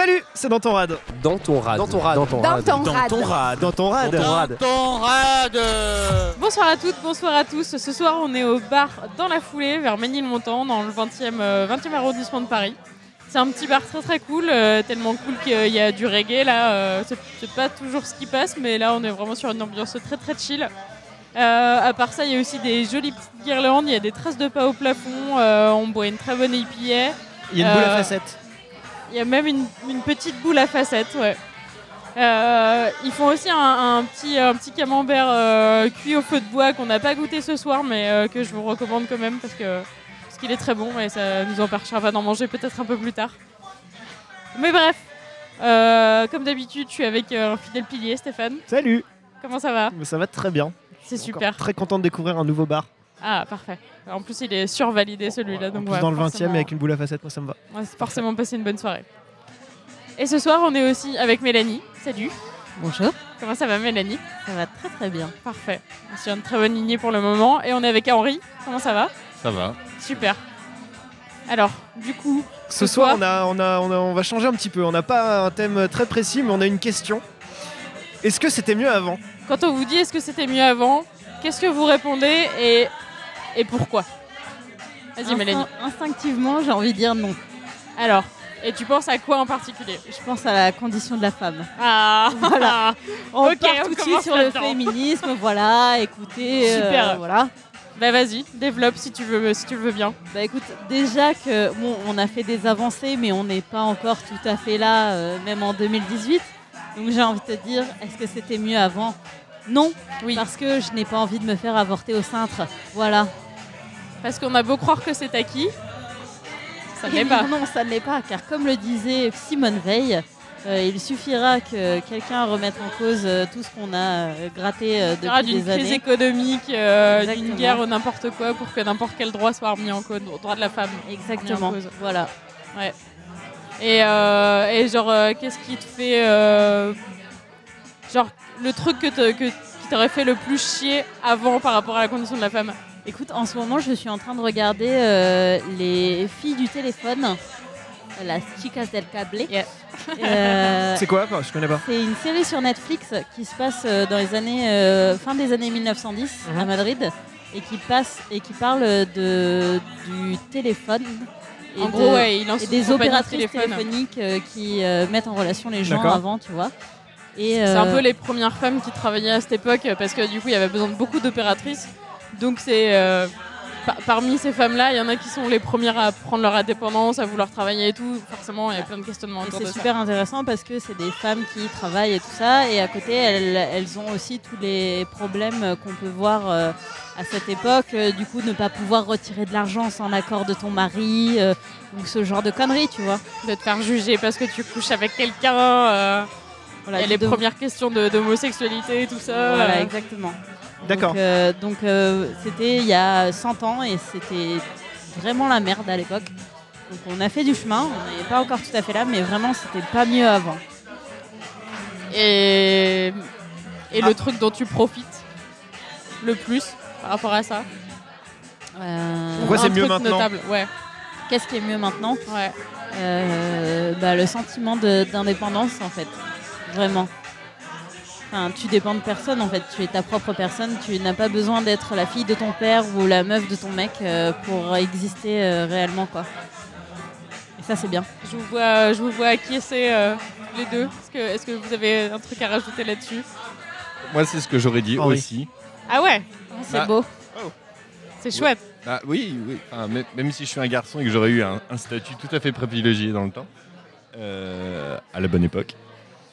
Salut, c'est dans ton rad. Dans ton rad. Dans ton rad. Dans ton rad. Dans ton rad. Dans ton rad. Dans ton rad. Ton rad Bonsoir à toutes, bonsoir à tous. Ce soir, on est au bar dans la foulée, vers Ménilmontant, dans le 20e, euh, 20e arrondissement de Paris. C'est un petit bar très très cool, euh, tellement cool qu'il y a du reggae là. euh, c'est- pas toujours ce qui passe, mais là, on est vraiment sur une ambiance très très chill. Euh, à part ça, il y a aussi des jolies petites guirlandes, il y a des traces de pas au plafond, euh, on boit une très bonne IPA. Il y a une boule à Euh, facettes. Il y a même une, une petite boule à facettes, ouais. Euh, ils font aussi un, un petit, un petit camembert euh, cuit au feu de bois qu'on n'a pas goûté ce soir, mais euh, que je vous recommande quand même parce que parce qu'il est très bon et ça nous empêchera d'en manger peut-être un peu plus tard. Mais bref, comme d'habitude, je suis avec un fidèle pilier, Stéphane. Salut. Comment ça va? Ça va très bien. C'est super. Très content de découvrir un nouveau bar. Ah, parfait. En plus, il est survalidé celui-là. En Donc plus ouais, dans le 20 e avec une boule à facettes, moi ça me va. on va forcément passer une bonne soirée. Et ce soir, on est aussi avec Mélanie. Salut. Bonjour, Comment ça va, Mélanie? Ça va très très bien. Parfait. On est sur une très bonne lignée pour le moment. Et on est avec Henri. Comment ça va? Ça va. Super. Alors, du coup, Ce Ce soir, soir- on, a, on, a, on, a- on va changer un petit peu. On n'a pas un thème très précis, mais on a une question. Est-ce que c'était mieux avant? Quand on vous dit est-ce que c'était mieux avant, qu'est-ce que vous répondez? Et, et pourquoi Vas-y, Instin- Mélanie. Instinctivement, j'ai envie de dire non. Alors, et tu penses à quoi en particulier Je pense à la condition de la femme. Ah, Voilà. On Ok, part tout de suite sur le féminisme, voilà, écoutez, euh, Super. voilà. Bah vas-y, développe si tu veux, si tu le veux bien. Bah écoute, déjà que bon, on a fait des avancées, mais on n'est pas encore tout à fait là, euh, même en 2018. Donc j'ai envie de te dire, est-ce que c'était mieux avant? Non, Oui. parce que je n'ai pas envie de me faire avorter au cintre. Voilà. Parce qu'on a beau croire que c'est acquis, ça ne l'est pas. Non, ça ne l'est pas, car comme le disait Simone Veil, euh, il suffira que quelqu'un remette en cause euh, tout ce qu'on a euh, gratté Il y aura depuis d'une des crise années. économique, euh, d'une guerre ou n'importe quoi pour que n'importe quel droit soit remis en cause, droit de la femme. Exactement. Voilà. Et, et genre, qu'est-ce qui te fait. Euh, genre, le truc que te- que- qui t'aurait fait le plus chier avant par rapport à la condition de la femme Écoute, en ce moment, je suis en train de regarder euh, les filles du téléphone, las chicas del cable. Yeah. Euh, C'est quoi? Je connais pas. C'est une série sur Netflix qui se passe euh, dans les années euh, fin des années 1910 à Mhm. Madrid et qui passe et qui parle de du téléphone et En de- gros, ouais, il lance et une des opératrices téléphone. téléphoniques euh, qui euh, mettent en relation les gens avant, tu vois. C'est un euh, peu les premières femmes qui travaillaient à cette époque parce que du coup, il y avait besoin de beaucoup d'opératrices. Donc, c'est. euh, par- parmi ces femmes-là, il y en a qui sont les premières à prendre leur indépendance, à vouloir travailler et tout. Forcément, il y a plein de questionnements autour de c'est ça. super intéressant parce que c'est des femmes qui travaillent et tout ça. Et à côté, elles, elles ont aussi tous les problèmes qu'on peut voir euh, à cette époque. Du coup, ne pas pouvoir retirer de l'argent sans l'accord de ton mari ou ce genre de conneries, tu vois. De te faire juger parce que tu couches avec quelqu'un. Voilà, il y a les de- premières questions de- d'homosexualité et tout ça. Voilà, exactement. D'accord. Donc, euh, euh, c'était il y a 100 ans et c'était vraiment la merde à l'époque. Donc on a fait du chemin, on n'est pas encore tout à fait là, mais vraiment c'était pas mieux avant. Et, et Ah. le truc dont tu profites le plus par rapport à ça. Euh, Pourquoi Un c'est mieux truc maintenant notable, ouais. Qu'est-ce qui est mieux maintenant? Ouais. Euh, bah, le sentiment d'indépendance en fait, vraiment. Enfin, tu dépends de personne en fait, tu es ta propre personne, tu n'as pas besoin d'être la fille de ton père ou la meuf de ton mec euh, pour exister euh, réellement quoi. Et ça c'est bien. Je vous vois, je vous vois acquiescer euh, les deux. Est-ce que, vous avez un truc à rajouter là-dessus? Moi, c'est ce que j'aurais dit aussi. Ah ouais, C'est Bah, beau. c'est chouette. Bah, oui, oui. Enfin, même, même si je suis un garçon et que j'aurais eu un, un statut tout à fait privilégié dans le temps, euh, à la bonne époque.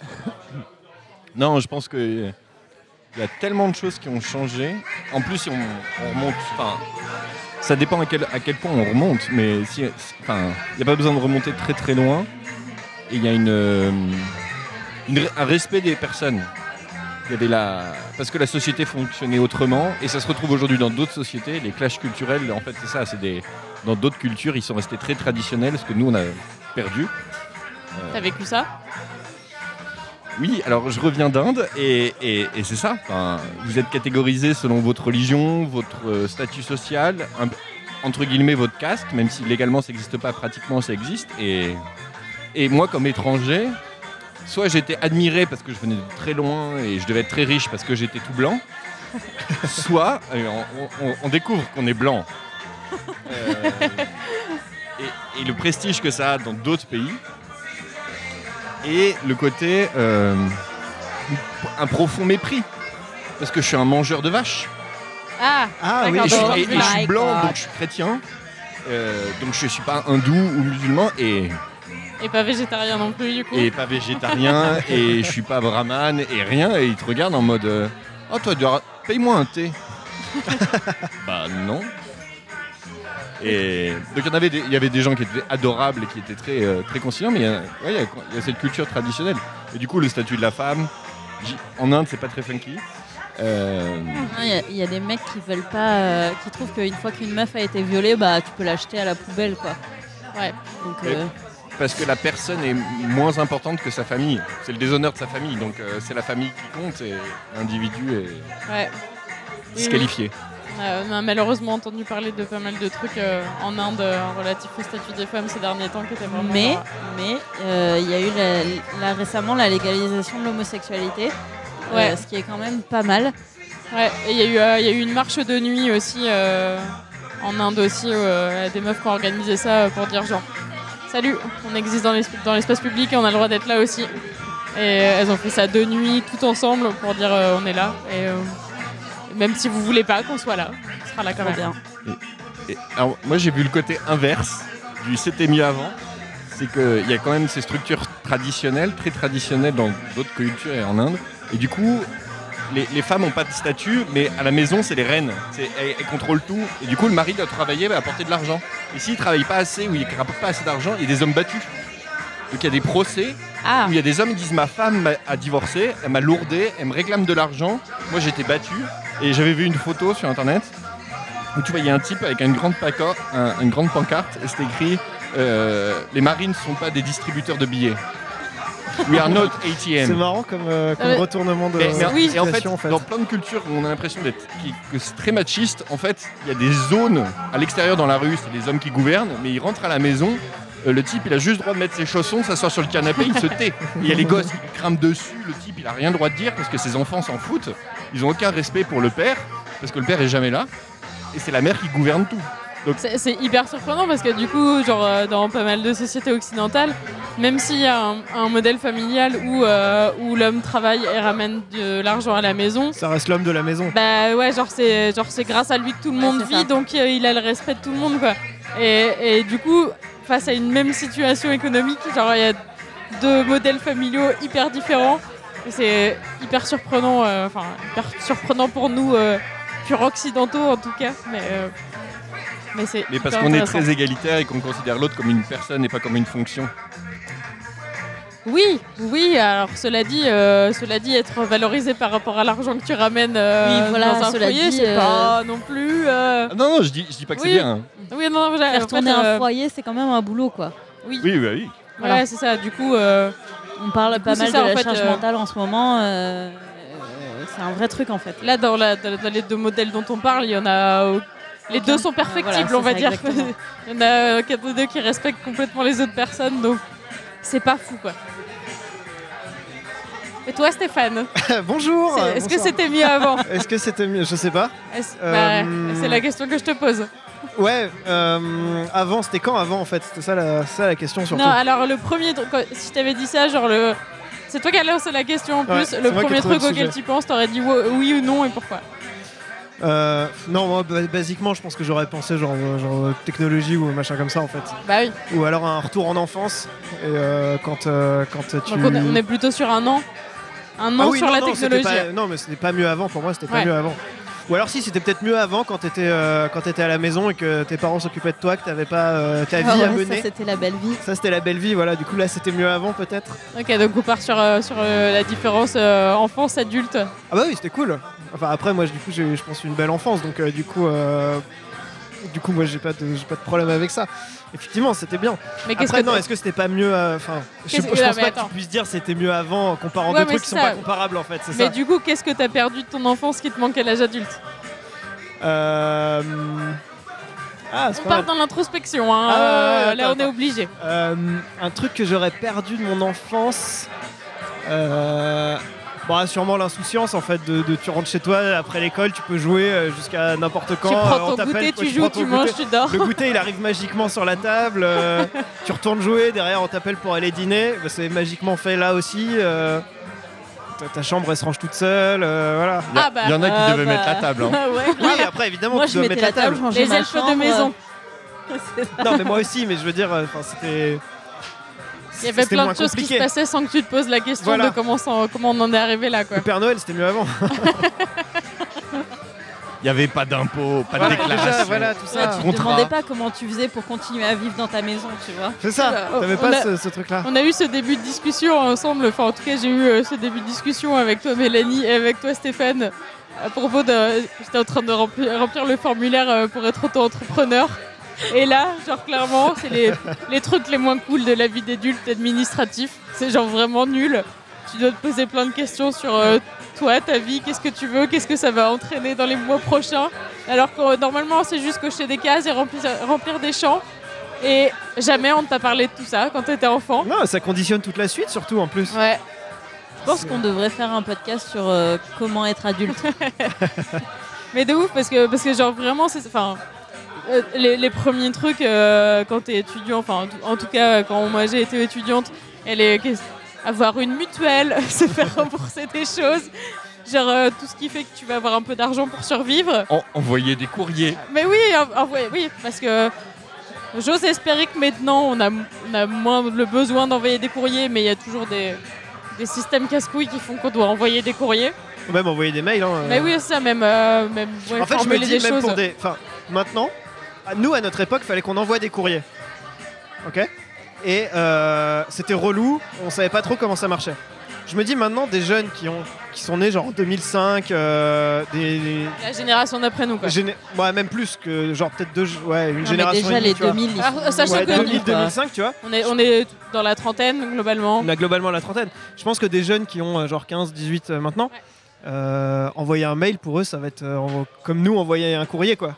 non, je pense que il y a tellement de choses qui ont changé. En plus, on, on remonte, enfin, ça dépend à quel, à quel point on remonte, mais il n'y a pas besoin de remonter très très loin. Il y a une, euh, un respect des personnes. Il y avait la... Parce que la société fonctionnait autrement, et ça se retrouve aujourd'hui dans d'autres sociétés. Les clashs culturels, en fait, c'est ça. C'est des... Dans d'autres cultures, ils sont restés très traditionnels, ce que nous, on a perdu. Euh, T'as vécu ça? Oui, alors je reviens d'Inde et, et- et c'est ça. Enfin, vous êtes catégorisé selon votre religion, votre euh, statut social, un- entre guillemets votre caste, même si légalement ça n'existe pas, pratiquement ça existe. Et, Et moi, comme étranger, soit j'étais admiré parce que je venais de très loin et je devais être très riche parce que j'étais tout blanc, soit euh, on, on- on découvre qu'on est blanc. Euh, et, et le prestige que ça a dans d'autres pays. Et le côté euh, un profond mépris. Parce que je suis un mangeur de vaches. Ah, Ah oui, Et je, suis- donc- et- et je suis My blanc, donc je suis chrétien. Euh, donc je suis pas hindou ou musulman et, et pas végétarien non plus du coup. et pas végétarien et je suis pas brahman et rien et ils te regardent en mode euh, oh toi paye-moi un thé bah non et donc il y en avait des, il y avait des gens qui étaient adorables et qui étaient très euh, très conciliants mais il y, a, ouais, il y a- il y a cette culture traditionnelle et du coup le statut de la femme en Inde c'est pas très funky Euh, Il y, a- il y a des mecs qui veulent pas, euh, qui trouvent qu'une fois qu'une meuf a été violée, bah tu peux l'acheter à la poubelle quoi. Ouais. Donc euh, Parce que la personne est moins importante que sa famille. C'est le déshonneur de sa famille. Donc c'est la famille qui compte et l'individu est Ouais. Oui, disqualifié. Euh, on a malheureusement entendu parler de pas mal de trucs euh, en Inde euh, relatifs au statut des femmes ces derniers temps qui étaient vraiment. mais mais il y a eu la- récemment la légalisation de l'homosexualité, Ouais. ce qui est quand même pas mal. Ouais, et il y, a eu, euh, y a eu une marche de nuit aussi euh, en Inde aussi, euh, des meufs qui ont organisé ça pour dire genre Salut, on existe dans l'esp- dans l'espace public et on a le droit d'être là aussi. Et elles ont fait ça de nuit, tout ensemble, pour dire on est là. Et même si vous voulez pas qu'on soit là, on sera là quand même. bien. Et, alors, moi j'ai vu le côté inverse du c'était mieux avant. C'est qu'il y a quand même ces structures traditionnelles, très traditionnelles dans d'autres cultures et en Inde. Et du coup, les, les femmes n'ont pas de statut, mais à la maison, c'est les reines. C'est- Elles, elles contrôlent tout. Et du coup, le mari doit travailler, va apporter de l'argent. Et s'il ne travaille pas assez ou il ne rapporte pas assez d'argent, il y a des hommes battus. Donc il y a des procès Ah, où il y a des hommes qui disent ma femme a divorcé, elle m'a lourdé, elle me réclame de l'argent. Moi j'étais battu et j'avais vu une photo sur internet où tu voyais un type avec une grande, paca- un- une grande pancarte et c'était écrit euh, Les marines ne sont pas des distributeurs de billets. We are not C'est ATM. marrant comme, euh, comme Euh, retournement de Mais- mais- Oui. et en fait, situation, en fait. dans plein de cultures où on a l'impression d'être qui- que c'est très machiste, en fait, il y a des zones à l'extérieur dans la rue, c'est les hommes qui gouvernent, mais ils rentrent à la maison. euh, le type, il a juste le droit de mettre ses chaussons, s'asseoir sur le canapé, il se tait. Il y a les gosses qui crament dessus, le type, il a rien le droit de dire parce que ses enfants s'en foutent. Ils ont aucun respect pour le père, parce que le père est jamais là. Et c'est la mère qui gouverne tout. C'est c'est hyper surprenant parce que du coup, genre euh, dans pas mal de sociétés occidentales, même s'il y a un, un modèle familial où, euh, où l'homme travaille et ramène de l'argent à la maison, Ça reste l'homme de la maison. bah ouais, genre c'est genre c'est grâce à lui que tout le monde vit, ça. donc euh, il a le respect de tout le monde quoi. Et, et du coup, face à une même situation économique, genre il y a deux modèles familiaux hyper différents. C'est hyper surprenant, euh, enfin hyper surprenant pour nous, euh, pur occidentaux en tout cas, mais euh, mais c'est Mais parce qu'on est très égalitaire et qu'on considère l'autre comme une personne et pas comme une fonction. Oui, oui. Alors cela dit, euh, cela dit, être valorisé par rapport à l'argent que tu ramènes euh, Oui, voilà, dans un cela foyer, c'est euh, pas non plus. euh, Ah non, non, je dis, je dis pas que Oui. c'est bien. hein. Oui, non, non, Faire tourner fait, un euh, foyer, c'est quand même un boulot quoi. Oui, Oui, bah oui. ouais, Voilà. c'est ça. Du coup, euh, On parle coup, pas mal ça, de en la fait, charge euh, mentale en ce moment. euh, c'est un vrai truc en fait. là, dans, la- dans- dans les deux modèles dont on parle, il y en a. euh, Les deux sont perfectibles, Voilà, on va ça, dire. il y en a quatre ou deux qui respectent complètement les autres personnes, donc c'est pas fou, quoi. Et toi, Stéphane, Bonjour. est-ce que c'était mieux avant Est-ce que c'était mieux? Je sais pas. Euh, bah, C'est la question que je te pose. Ouais, euh, avant, c'était quand avant en fait? C'était ça la, ça la question surtout. Non, alors le premier truc, si je t'avais dit ça, genre le. C'est toi qui as lancé la question en plus. le premier truc le auquel tu penses, t'aurais dit oui ou non et pourquoi? Euh, non, moi, ba- basiquement, je pense que j'aurais pensé genre, euh, genre technologie ou machin comme ça en fait. Bah oui. Ou alors un retour en enfance. Et euh, quand, euh, quand tu. Donc on est, plutôt sur un an. Un an Ah oui, sur non, la non, technologie. pas- non, mais c'était pas mieux avant. Pour moi, c'était pas Ouais. mieux avant. Ou alors si, c'était peut-être mieux avant quand t'étais euh, quand t'étais à la maison et que tes parents s'occupaient de toi, que t'avais pas euh, ta vie Ah à ouais, mener. ça c'était la belle vie. Ça, c'était la belle vie. Voilà. Du coup, là, c'était mieux avant peut-être. Ok, donc on part sur, euh, sur euh, la différence euh, enfance-adulte. Ah bah oui, c'était cool. Enfin après moi du coup j'ai je pense une belle enfance donc euh, du coup euh, du coup moi j'ai pas de j'ai pas de problème avec ça. Effectivement, c'était bien. Mais Après que non, est-ce que c'était pas mieux euh, enfin je, pense pas que tu puisses dire c'était mieux avant en comparant Ouais, deux trucs qui sont pas comparables en fait, Mais ça. du coup, qu'est-ce que t'as perdu de ton enfance qui te manque à l'âge adulte? Euh, Ah, c'est On part dans l'introspection, hein. Ah, ouais, ouais, euh, ouais, là, on est obligé. Euh, un truc que j'aurais perdu de mon enfance. Euh, bon, sûrement l'insouciance en fait de, de- tu rentres chez toi après l'école, tu peux jouer euh, jusqu'à n'importe quand. tu euh, prends on ton t'appelle, goûter, quoi, tu joues, tu goûter. manges, tu dors. Le goûter il arrive magiquement sur la table, euh, tu retournes jouer, derrière on t'appelle pour aller dîner, Bah, c'est magiquement fait là aussi. euh, ta- chambre elle se range toute seule, euh, voilà. Il y, a- Ah bah, il y en a qui ah devaient bah. mettre la table. hein. ouais. Oui, après évidemment Moi, tu je dois mettre la table, Les ma elfes de maison. Non mais moi aussi, mais je veux dire, euh, enfin c'était. Il y avait plein de choses qui se passaient sans que tu te poses la question Voilà. de comment, on en est arrivé là, quoi. Le Père Noël c'était mieux avant. Il n'y avait pas d'impôts, pas de déclaration. déjà, voilà tout Ouais, ça. tu te Contrat. demandais pas comment tu faisais pour continuer à vivre dans ta maison, tu vois. C'est ça, t'avais on pas a- ce, ce truc là. On a eu ce début de discussion ensemble, enfin en tout cas j'ai eu euh, ce début de discussion avec toi Mélanie et avec toi Stéphane à propos de... J'étais en train de remplir, remplir le formulaire euh, pour être auto-entrepreneur. Et là, genre clairement, c'est les, les trucs les moins cool de la vie d'adulte administratif. C'est genre vraiment nul. Tu dois te poser plein de questions sur euh, toi, ta vie, qu'est-ce que tu veux, qu'est-ce que ça va entraîner dans les mois prochains. Alors que euh, normalement c'est juste cocher des cases et remplir, remplir des champs. Et jamais on ne t'a parlé de tout ça quand t'étais enfant. Non, ça conditionne toute la suite surtout en plus. Ouais, Je pense qu'on devrait faire un podcast sur euh, comment être adulte. mais de ouf parce que parce que genre vraiment c'est enfin les, les premiers trucs euh, quand t'es étudiant, enfin en tout- en tout cas quand moi j'ai été étudiante, elle est avoir une mutuelle, se faire rembourser des choses, genre euh, tout ce qui fait que tu vas avoir un peu d'argent pour survivre. En- envoyer des courriers. Mais oui, en- en vrai, oui, parce que j'ose espérer que maintenant on a, on a moins le besoin d'envoyer des courriers, mais il y a toujours des, des systèmes casse-couilles qui font qu'on doit envoyer des courriers. Ou même envoyer des mails. hein, Mais euh. oui, ça, même, euh, même ouais, en fait, je me dis des même choses. pour des. Enfin, maintenant, nous à notre époque, fallait qu'on envoie des courriers. Ok? Et euh, c'était relou, on savait pas trop comment ça marchait. Je me dis maintenant, des jeunes qui, ont, qui sont nés genre en 2005, euh, des. des- La génération d'après nous, quoi. géné- ouais, même plus que genre peut-être deux. Ouais, une Non, mais génération. déjà et demie, les tu vois. 2000, ils Alors, sont sachant Ouais, que- connus, 2000, quoi. 2005, tu vois. On est, on est dans la trentaine, globalement. On a globalement la trentaine. Je pense que des jeunes qui ont euh, genre 15, 18 euh, maintenant, Ouais. euh, envoyer un mail pour eux, ça va être euh, envo- comme nous envoyer un courrier quoi.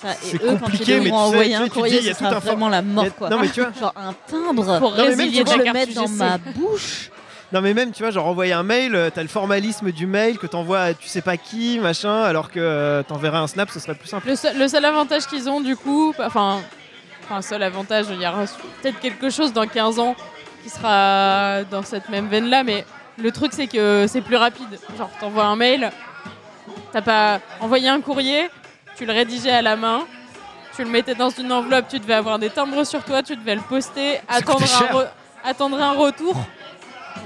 Ça, et C'est eux, quand compliqué, ils mais tu devront sais, envoyer tu sais, un tu courrier, dis, il y a ce tout sera un for- vraiment la mort, a- quoi. Non mais tu vois, Genre un timbre. Pour Non, mais même, résilier de le mettre dans ma bouche. non mais même tu vois, genre envoyer un mail, euh, t'as le formalisme du mail que t'envoies à tu sais pas qui, machin, alors que euh, t'enverrais un snap, ce serait plus simple. Le seul, le seul avantage qu'ils ont, du coup, enfin, enfin, seul avantage, il y aura peut-être quelque chose dans 15 ans qui sera dans cette même veine-là, mais le truc, c'est que c'est plus rapide. Genre, t'envoies un mail, t'as pas envoyé un courrier, tu le rédigeais à la main, tu le mettais dans une enveloppe, tu devais avoir des timbres sur toi, tu devais le poster, attendre un, attendre un retour.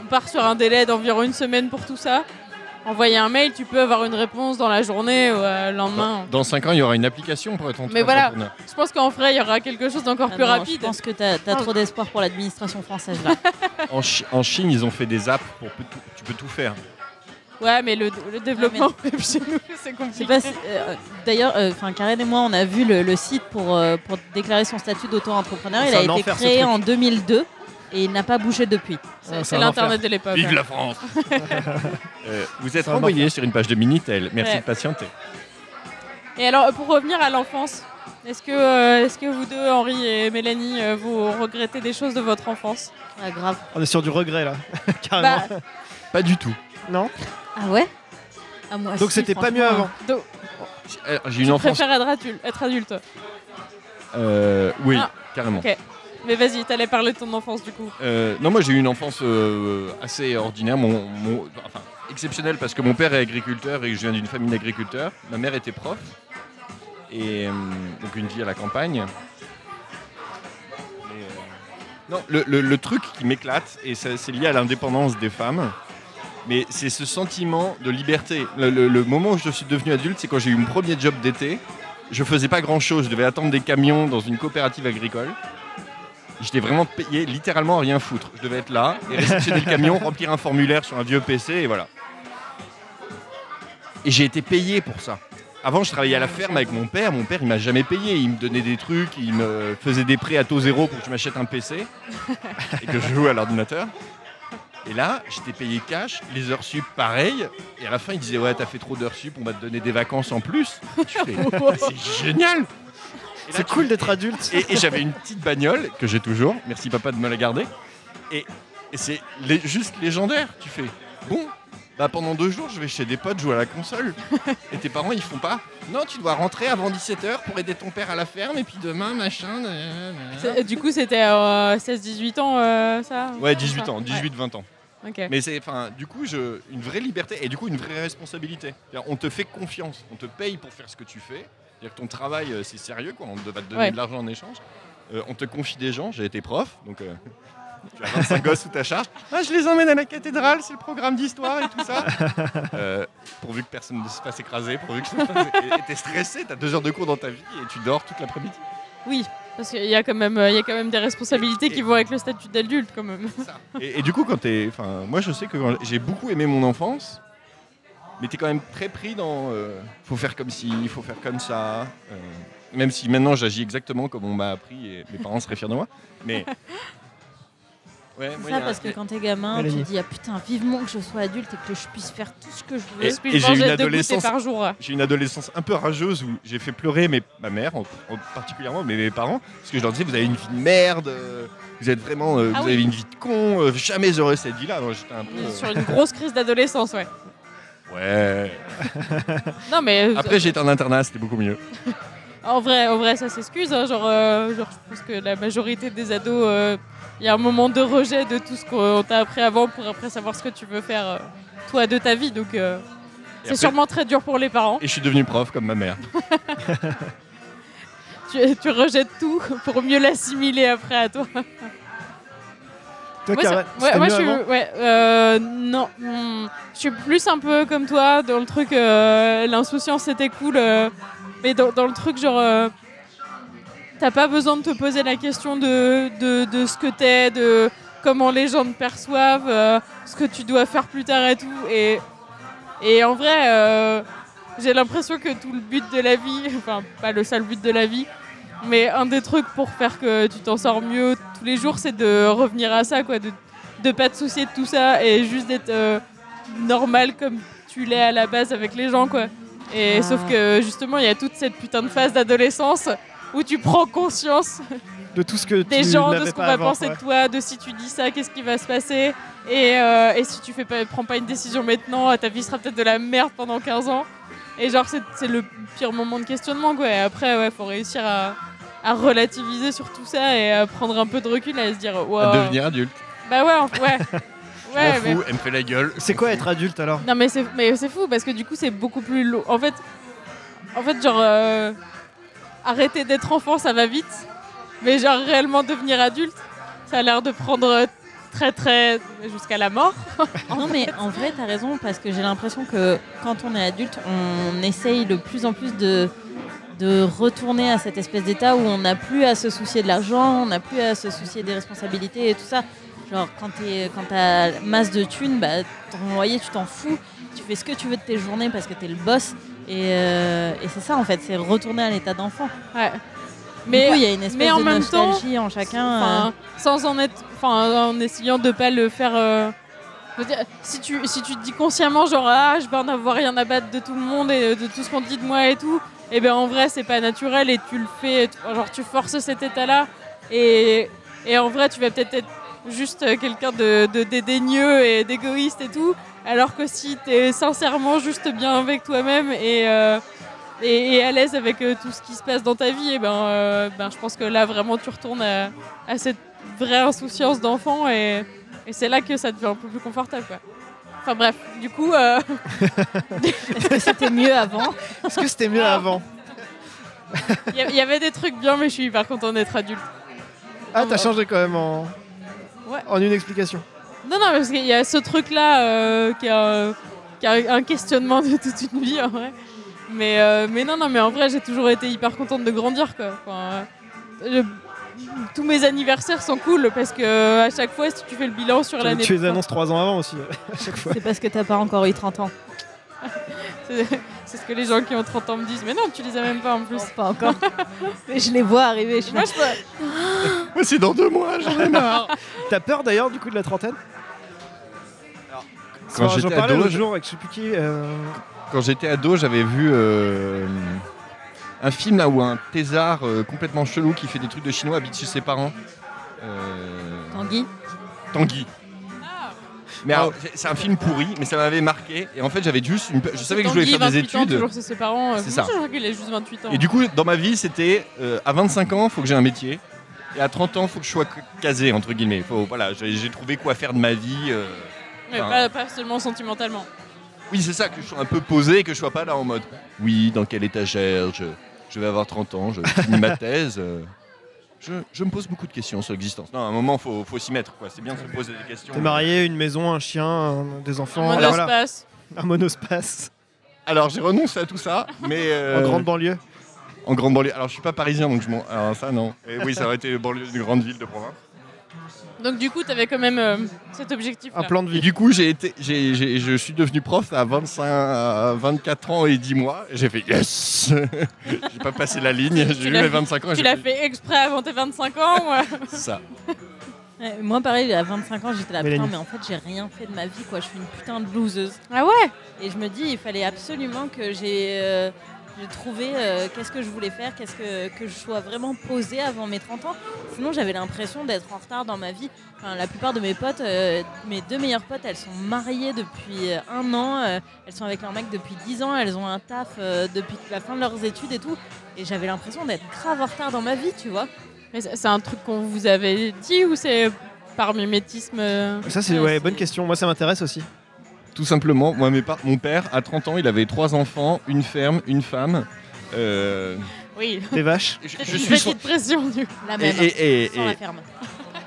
On part sur un délai d'environ une semaine pour tout ça. Envoyer un mail, tu peux avoir une réponse dans la journée ou euh, le lendemain. Dans 5 ans, il y aura une application pour être Mais voilà. Je pense qu'en vrai, il y aura quelque chose d'encore Ah plus non, rapide. Je pense que t'as as trop d'espoir pour l'administration française là. En, en Chine, ils ont fait des apps pour tout, tu peux tout faire. Ouais, mais le, le développement web chez nous, c'est compliqué. si- euh, D'ailleurs, euh, enfin Karen et moi, on a vu le, le site pour, euh, pour déclarer son statut d'auto-entrepreneur. Il a été enfer, créé en 2002 et il n'a pas bougé depuis. Ah, C'est l'internet de l'époque. Vive ouais. la France Euh, Vous êtes C'est un envoyé sur une page de Minitel. Merci Ouais. de patienter. Et alors, pour revenir à l'enfance, est-ce que, euh, est-ce que vous deux, Henri et Mélanie, euh, vous regrettez des choses de votre enfance Ah, grave. On est sur du regret là, carrément. Bah, Pas du tout. non Ah ouais ah, moi, Donc si, c'était pas mieux franchement. avant. donc, J'ai alors, j'ai une tu enfance. préfères être adulte, être adulte. Euh, oui, Ah. carrément. Ok. Mais vas-y, t'allais parler de ton enfance du coup. Euh, non, moi j'ai eu une enfance euh, assez ordinaire, mon, mon- enfin exceptionnelle parce que mon père est agriculteur et que je viens d'une famille d'agriculteurs. Ma mère était prof et euh, donc une vie à la campagne. Euh, non, le, le- le truc qui m'éclate et c'est lié à l'indépendance des femmes. Mais c'est ce sentiment de liberté. Le, le- le moment où je suis devenu adulte, c'est quand j'ai eu mon premier job d'été. Je faisais pas grand chose. Je devais attendre des camions dans une coopérative agricole. J'étais vraiment payé littéralement à rien foutre. Je devais être là et réceptionner le camion, remplir un formulaire sur un vieux PC et voilà. Et j'ai été payé pour ça. Avant, je travaillais à la ferme avec mon père. Mon père, il m'a jamais payé. Il me donnait des trucs, il me faisait des prêts à taux zéro pour que je m'achète un PC et que je joue à l'ordinateur. Et là, j'étais payé cash, les heures sup pareil. Et à la fin, il disait Ouais, t'as fait trop d'heures sup, on va te donner des vacances en plus. C'est génial C'est cool d'être adulte. Et, et j'avais une petite bagnole que j'ai toujours. Merci papa de me la garder. Et, et c'est juste légendaire. Tu fais bon. Bah pendant deux jours, je vais chez des potes jouer à la console. Et tes parents, ils font pas. Non, tu dois rentrer avant 17h pour aider ton père à la ferme. Et puis demain, machin. C'est- Du coup, c'était euh, 16-18 ans, euh, ça Ouais, 18 ans, Ouais. 18-20 ans. Ok. Mais c'est, enfin, du coup, je, une vraie liberté et du coup une vraie responsabilité. C'est-à-dire, On te fait confiance, on te paye pour faire ce que tu fais. C'est-à-dire que ton travail, euh, c'est sérieux, quoi. On te- va te donner Ouais. de l'argent en échange. Euh, on te confie des gens. J'ai été prof, donc euh, tu as 25 gosses sous ta charge. Ah, je les emmène à la cathédrale, c'est le programme d'histoire et tout ça. Euh, pourvu que personne ne se fasse écraser, pourvu que ça se fasse- et- et t'es stressé, t'as deux heures de cours dans ta vie et tu dors toute l'après-midi. Oui, parce qu'il y, a quand même, euh, il y a quand même des responsabilités qui vont avec le statut d'adulte, quand même. Ça. Et, et du coup, quand t'es. Enfin, moi, je sais que j'ai beaucoup aimé mon enfance, mais t'es quand même très pris dans. euh, faut faire comme ci, il faut faire comme ça. euh, même si maintenant j'agis exactement comme on m'a appris et mes parents seraient fiers de moi. Mais. Ouais, C'est ça un- parce que quand t'es gamin, tu te dis ah putain vivement que je sois adulte et que je puisse faire tout ce que je veux. Et- Je puis j'ai une adolescence- par jour. J'ai une adolescence un peu rageuse où j'ai fait pleurer mes, ma mère, en, en particulièrement, mais mes parents, parce que je leur disais, vous avez une vie de merde, euh, vous êtes vraiment, euh, Ah vous oui. avez une vie de con, euh, jamais j'aurais cette vie-là. Un peu. euh, Sur une grosse crise d'adolescence, ouais. Ouais. Non, mais euh, Après, j'ai été en internat, c'était beaucoup mieux. en, vrai, en vrai, ça s'excuse. hein, genre, euh, genre, je pense que la majorité des ados, euh, il y a un moment de rejet de tout ce qu'on t'a appris avant pour après savoir ce que tu veux faire, euh, toi, de ta vie. Donc, euh, c'est sûrement très dur pour les parents. Et je suis devenu prof comme ma mère. Tu, tu rejettes tout pour mieux l'assimiler après à toi. Toi, Moi, ouais, moi, je suis, ouais, euh, non, hmm, je suis plus un peu comme toi dans le truc. euh, L'insouciance c'était cool, euh, mais dans, dans le truc genre, euh, t'as pas besoin de te poser la question de, de, de ce que t'es, de comment les gens te perçoivent, euh, ce que tu dois faire plus tard et tout. Et, et en vrai, euh, j'ai l'impression que tout le but de la vie, enfin pas le seul but de la vie, mais un des trucs pour faire que tu t'en sors mieux tous les jours, c'est de revenir à ça, quoi, de, de pas te soucier de tout ça et juste d'être euh, normal comme tu l'es à la base avec les gens, quoi. Et Ah. sauf que justement, il y a toute cette putain de phase d'adolescence où tu prends conscience de tout ce que des tu gens, de ce qu'on va avant, penser ouais. de toi, de si tu dis ça, qu'est-ce qui va se passer. Et, euh, et si tu fais pas, prends pas une décision maintenant, ta vie sera peut-être de la merde pendant 15 ans. Et genre, c'est c'est le pire moment de questionnement, quoi. Et après, ouais, faut réussir à, à relativiser sur tout ça et à prendre un peu de recul et à se dire, À wow. devenir adulte. Bah ouais, en- ouais. Je ouais, m'en mais- fous, elle me fait la gueule. C'est quoi être adulte alors? Non mais c'est mais c'est fou parce que du coup c'est beaucoup plus lourd. En fait, en fait genre euh, arrêter d'être enfant ça va vite, mais genre réellement devenir adulte, ça a l'air de prendre très très jusqu'à la mort. Non mais en vrai t'as raison parce que j'ai l'impression que quand on est adulte on essaye de plus en plus de de retourner à cette espèce d'état où on n'a plus à se soucier de l'argent, on n'a plus à se soucier des responsabilités et tout ça. Genre quand t'es quand t'as masse de thunes, bah ton loyer tu t'en fous, tu fais ce que tu veux de tes journées parce que t'es le boss et, euh, et c'est ça en fait, c'est retourner à l'état d'enfant. Ouais. Mais il y a une espèce mais en de même temps, nostalgie en chacun. euh, sans en être, en essayant de pas le faire. euh, dire, si tu si tu te dis consciemment genre ah je vais en avoir rien à battre de tout le monde et de tout ce qu'on dit de moi et tout, et ben en vrai c'est pas naturel et tu le fais, genre tu forces cet état-là et et en vrai tu vas peut-être être juste euh, quelqu'un de, de dédaigneux et d'égoïste et tout, alors que si t'es sincèrement juste bien avec toi-même et euh, et, et à l'aise avec euh, tout ce qui se passe dans ta vie, et ben, euh, ben je pense que là vraiment tu retournes à, à cette vraie insouciance d'enfant et, et c'est là que ça devient un peu plus confortable. Quoi. Enfin bref, du coup, euh, Est-ce que c'était mieux avant? Est-ce que c'était mieux avant? Il y, a- il y avait des trucs bien, mais je suis hyper content d'être adulte. Ah, t'as changé quand même en, Ouais. en une explication. Non, non, parce qu'il y a ce truc-là euh, qui, a, qui a un questionnement de toute une vie en vrai. Mais, euh, mais non, non, mais en vrai, j'ai toujours été hyper contente de grandir. Quoi. Enfin, euh, je- tous mes anniversaires sont cool parce que à chaque fois, si tu fais le bilan sur l'année. tu les annonces trois ans avant aussi, à chaque fois. C'est parce que t'as pas encore eu 30 ans. C'est ce que les gens qui ont 30 ans me disent. Mais non, tu les as même pas en plus. Pas encore. Mais je les vois arriver. Je suis Moi, je peux- Moi, c'est dans deux mois, j'en ai marre. T'as peur d'ailleurs du coup de la trentaine? Quand Enfin, J'en j'étais parlais ado, l'autre je- jour avec je sais plus qui. euh, Quand j'étais ado, j'avais vu euh, un film là où un thésard euh, complètement chelou qui fait des trucs de chinois habite chez ses parents. Euh, Tanguy Tanguy. Mais alors, c'est- un film pourri, mais ça m'avait marqué. Et en fait, j'avais juste une... Je savais que je voulais faire des 28 ans, études. toujours ses parents. euh, C'est ça. Je crois qu'il a juste 28 ans. Et du coup, dans ma vie, c'était euh, à 25 ans, il faut que j'ai un métier. Et à 30 ans, il faut que je sois casé, entre guillemets. Faut, voilà, j'ai trouvé quoi faire de ma vie. euh. Mais pas, pas seulement sentimentalement. Oui, c'est ça, que je sois un peu posé et que je sois pas là en mode oui, dans quelle étagère je, je vais avoir 30 ans, je finis ma thèse. euh. Je, je me pose beaucoup de questions sur l'existence. Non, à un moment, il faut, faut s'y mettre. quoi. C'est bien de se poser des questions. T'es marié, une maison, un chien, un- des enfants. Un voilà. monospace. Un monospace. Alors, j'ai renoncé à tout ça, mais. euh, En grande banlieue. en grande banlieue. Alors, je suis pas parisien, donc je m'en. Alors, ça, non. Et oui, ça aurait été banlieue d'une grande ville de province. Donc du coup, t'avais quand même euh, cet objectif. Un plan de Et vie. du coup, j'ai été, j'ai, je suis devenu prof à 25, à 24 ans et 10 mois. J'ai fait yes J'ai pas passé la ligne, Tu j'ai eu l'as mes fait- 25 ans Tu j'ai l'as fait exprès avant tes 25 ans. C'est ça. Ouais, Moi, pareil, à 25 ans, j'étais là, putain, mais en fait, j'ai rien fait de ma vie, quoi. Je suis une putain de loseuse. Ah ouais? Et je me dis, il fallait absolument que j'ai euh, j'ai trouvé euh, qu'est-ce que je voulais faire, qu'est-ce que, que je sois vraiment posée avant mes 30 ans. Sinon, j'avais l'impression d'être en retard dans ma vie. Enfin, la plupart de mes potes, euh, mes deux meilleures potes, elles sont mariées depuis euh, un an. euh, elles sont avec leur mec depuis 10 ans. Elles ont un taf euh, depuis la fin de leurs études et tout. Et j'avais l'impression d'être grave en retard dans ma vie, tu vois. Mais c'est c'est un truc qu'on vous avait dit ou c'est par mimétisme euh Ça, c'est Ouais, ouais, c'est- bonne question. Moi, ça m'intéresse aussi. Tout simplement, moi, mes par- mon père, à 30 ans, il avait trois enfants, une ferme, une femme. Euh, Oui. Des vaches. je, C'est je une suis son- petite pression du La même, et- et- sans la ferme.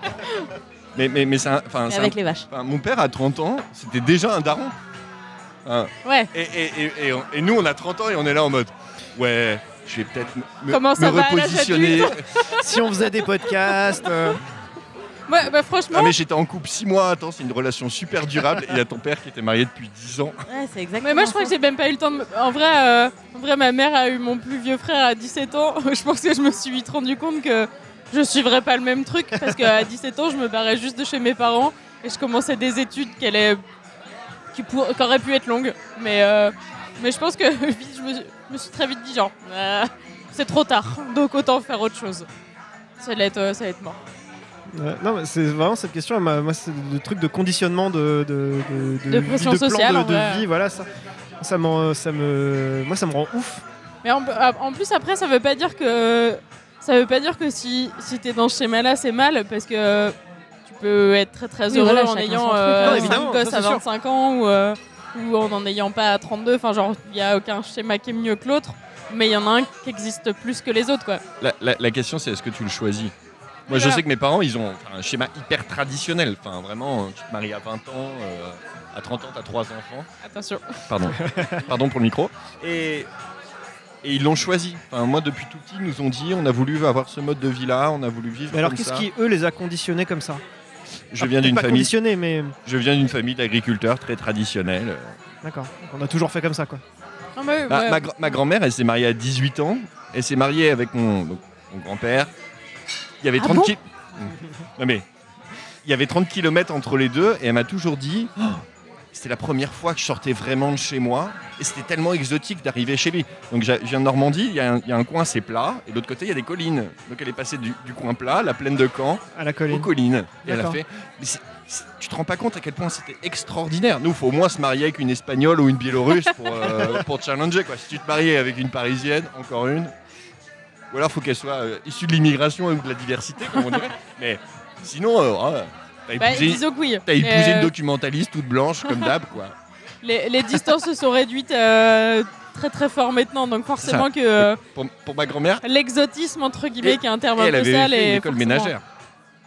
mais mais, mais c'est un- avec les vaches. mon père, à 30 ans, c'était déjà un daron. Hein. Ouais. Et, et- et- et on- et nous, on a 30 ans et on est là en mode Ouais, je vais peut-être me, Comment ça me va à l'âge repositionner. si on faisait des podcasts. euh, Ouais, bah franchement, Ah mais j'étais en couple 6 mois, attends, c'est une relation super durable. Et il y a ton père qui était marié depuis 10 ans. Ouais, c'est exactement mais moi je crois ça. que j'ai même pas eu le temps de. En vrai, euh, en vrai, ma mère a eu mon plus vieux frère à 17 ans. je pense que je me suis vite rendu compte que je suivrais pas le même truc parce qu'à 17 ans, je me barrais juste de chez mes parents et je commençais des études qui allaient- qui, pour- qui auraient pu être longues. Mais, euh, mais je pense que vite, je me, suis- je me suis très vite dit genre, euh, c'est trop tard, donc autant faire autre chose. Ça allait être, ça allait être mort. Ouais, non, mais c'est vraiment cette question. Moi, c'est le truc de conditionnement de de de, De vie, pression de plan sociale, de, en de vie. Voilà ça. Ça ça me, moi, ça me rend ouf. Mais en, en plus après ça veut pas dire que ça veut pas dire que si, si t'es dans ce schéma là c'est mal parce que tu peux être très très Oui, heureux voilà, en ayant truc, euh, hein. Non, ça, à c'est sûr. 25 ans ou, euh, ou en en ayant pas à 32 enfin genre il y a aucun schéma qui est mieux que l'autre mais il y en a un qui existe plus que les autres quoi. La, la- la question, c'est est-ce que tu le choisis? Moi, je sais que mes parents, ils ont un schéma hyper traditionnel. Enfin, vraiment, tu te maries à 20 ans, euh, à 30 ans, tu as trois enfants. Attention. Pardon. Pardon pour le micro. Et, et ils l'ont choisi. Enfin, moi, depuis tout petit, ils nous ont dit on a voulu avoir ce mode de vie-là, on a voulu vivre Mais alors, qu'est-ce qui eux les a conditionnés comme ça? Je viens d'une famille, mais je viens d'une famille d'agriculteurs très traditionnelle. d'accord. Donc, On a toujours fait comme ça, quoi. Non, mais, Ma, ouais. ma gra- ma grand-mère, elle s'est mariée à 18 ans. Elle s'est mariée avec mon, donc, mon grand-père. Il y avait Ah 30 bon ki- Non mais il y avait 30 km entre les deux et elle m'a toujours dit Oh, c'était la première fois que je sortais vraiment de chez moi et c'était tellement exotique d'arriver chez lui. Donc je viens de Normandie, il y, a un- il y a un coin c'est plat et de l'autre côté il y a des collines. Donc elle est passée du, du coin plat, la plaine de Caen, À la aux colline. collines. Et elle a fait mais tu te rends pas compte à quel point c'était extraordinaire. Nous, il faut au moins se marier avec une espagnole ou une biélorusse pour, euh, pour te challenger. Quoi. Si tu te mariais avec une parisienne, encore une, ou alors il faut qu'elle soit euh, issue de l'immigration ou de la diversité, comme on dirait. Mais sinon, euh, ah, t'as Bah, épousé, disons que oui. t'as épousé une euh, documentaliste toute blanche, comme d'hab. quoi. les, les distances se sont réduites euh, très très fort maintenant donc forcément que euh, Pour, pour ma grand-mère, l'exotisme entre guillemets Et- qui est un terme et un elle peu avait sale fait une école forcément- ménagère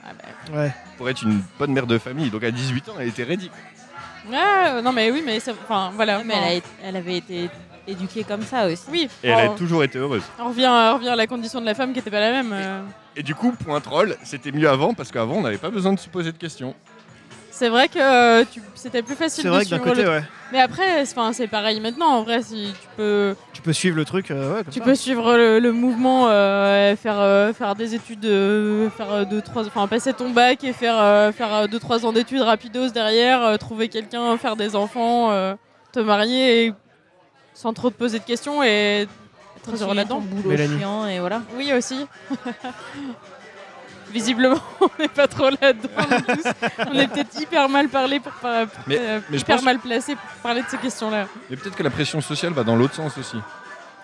Ah, bah, Ouais. pour être une bonne mère de famille. Donc à 18 ans, elle était ready. Ouais, euh, non mais oui, mais c'est- enfin voilà. Ouais, mais elle, a été- elle avait été éduquée comme ça aussi. Oui, Et elle a toujours été heureuse. on revient, on revient à la condition de la femme qui n'était pas la même. euh. Et du coup, point troll, c'était mieux avant parce qu'avant, on n'avait pas besoin de se poser de questions. C'est vrai que euh, tu- c'était plus facile C'est de vrai que d'un suivre côté, le- ouais. Mais après, c'est pareil maintenant. En vrai, si tu peux, Tu peux suivre le truc, euh, ouais, comme tu ça. peux suivre le, le mouvement, euh, faire, euh, faire des études, euh, faire euh, deux, trois, enfin passer ton bac et faire, euh, faire euh, deux, trois ans d'études rapidos derrière, euh, trouver quelqu'un, faire des enfants, euh, te marier et- sans trop te poser de questions et très Continuer heureux là-dedans. boulot chiant et voilà. Oui, aussi. Visiblement, on n'est pas trop là-dedans. On est peut-être hyper mal parlé pour, par- Mais- euh, mais je hyper pense- mal placé pour parler de ces questions-là. Mais peut-être que la pression sociale va dans l'autre sens aussi.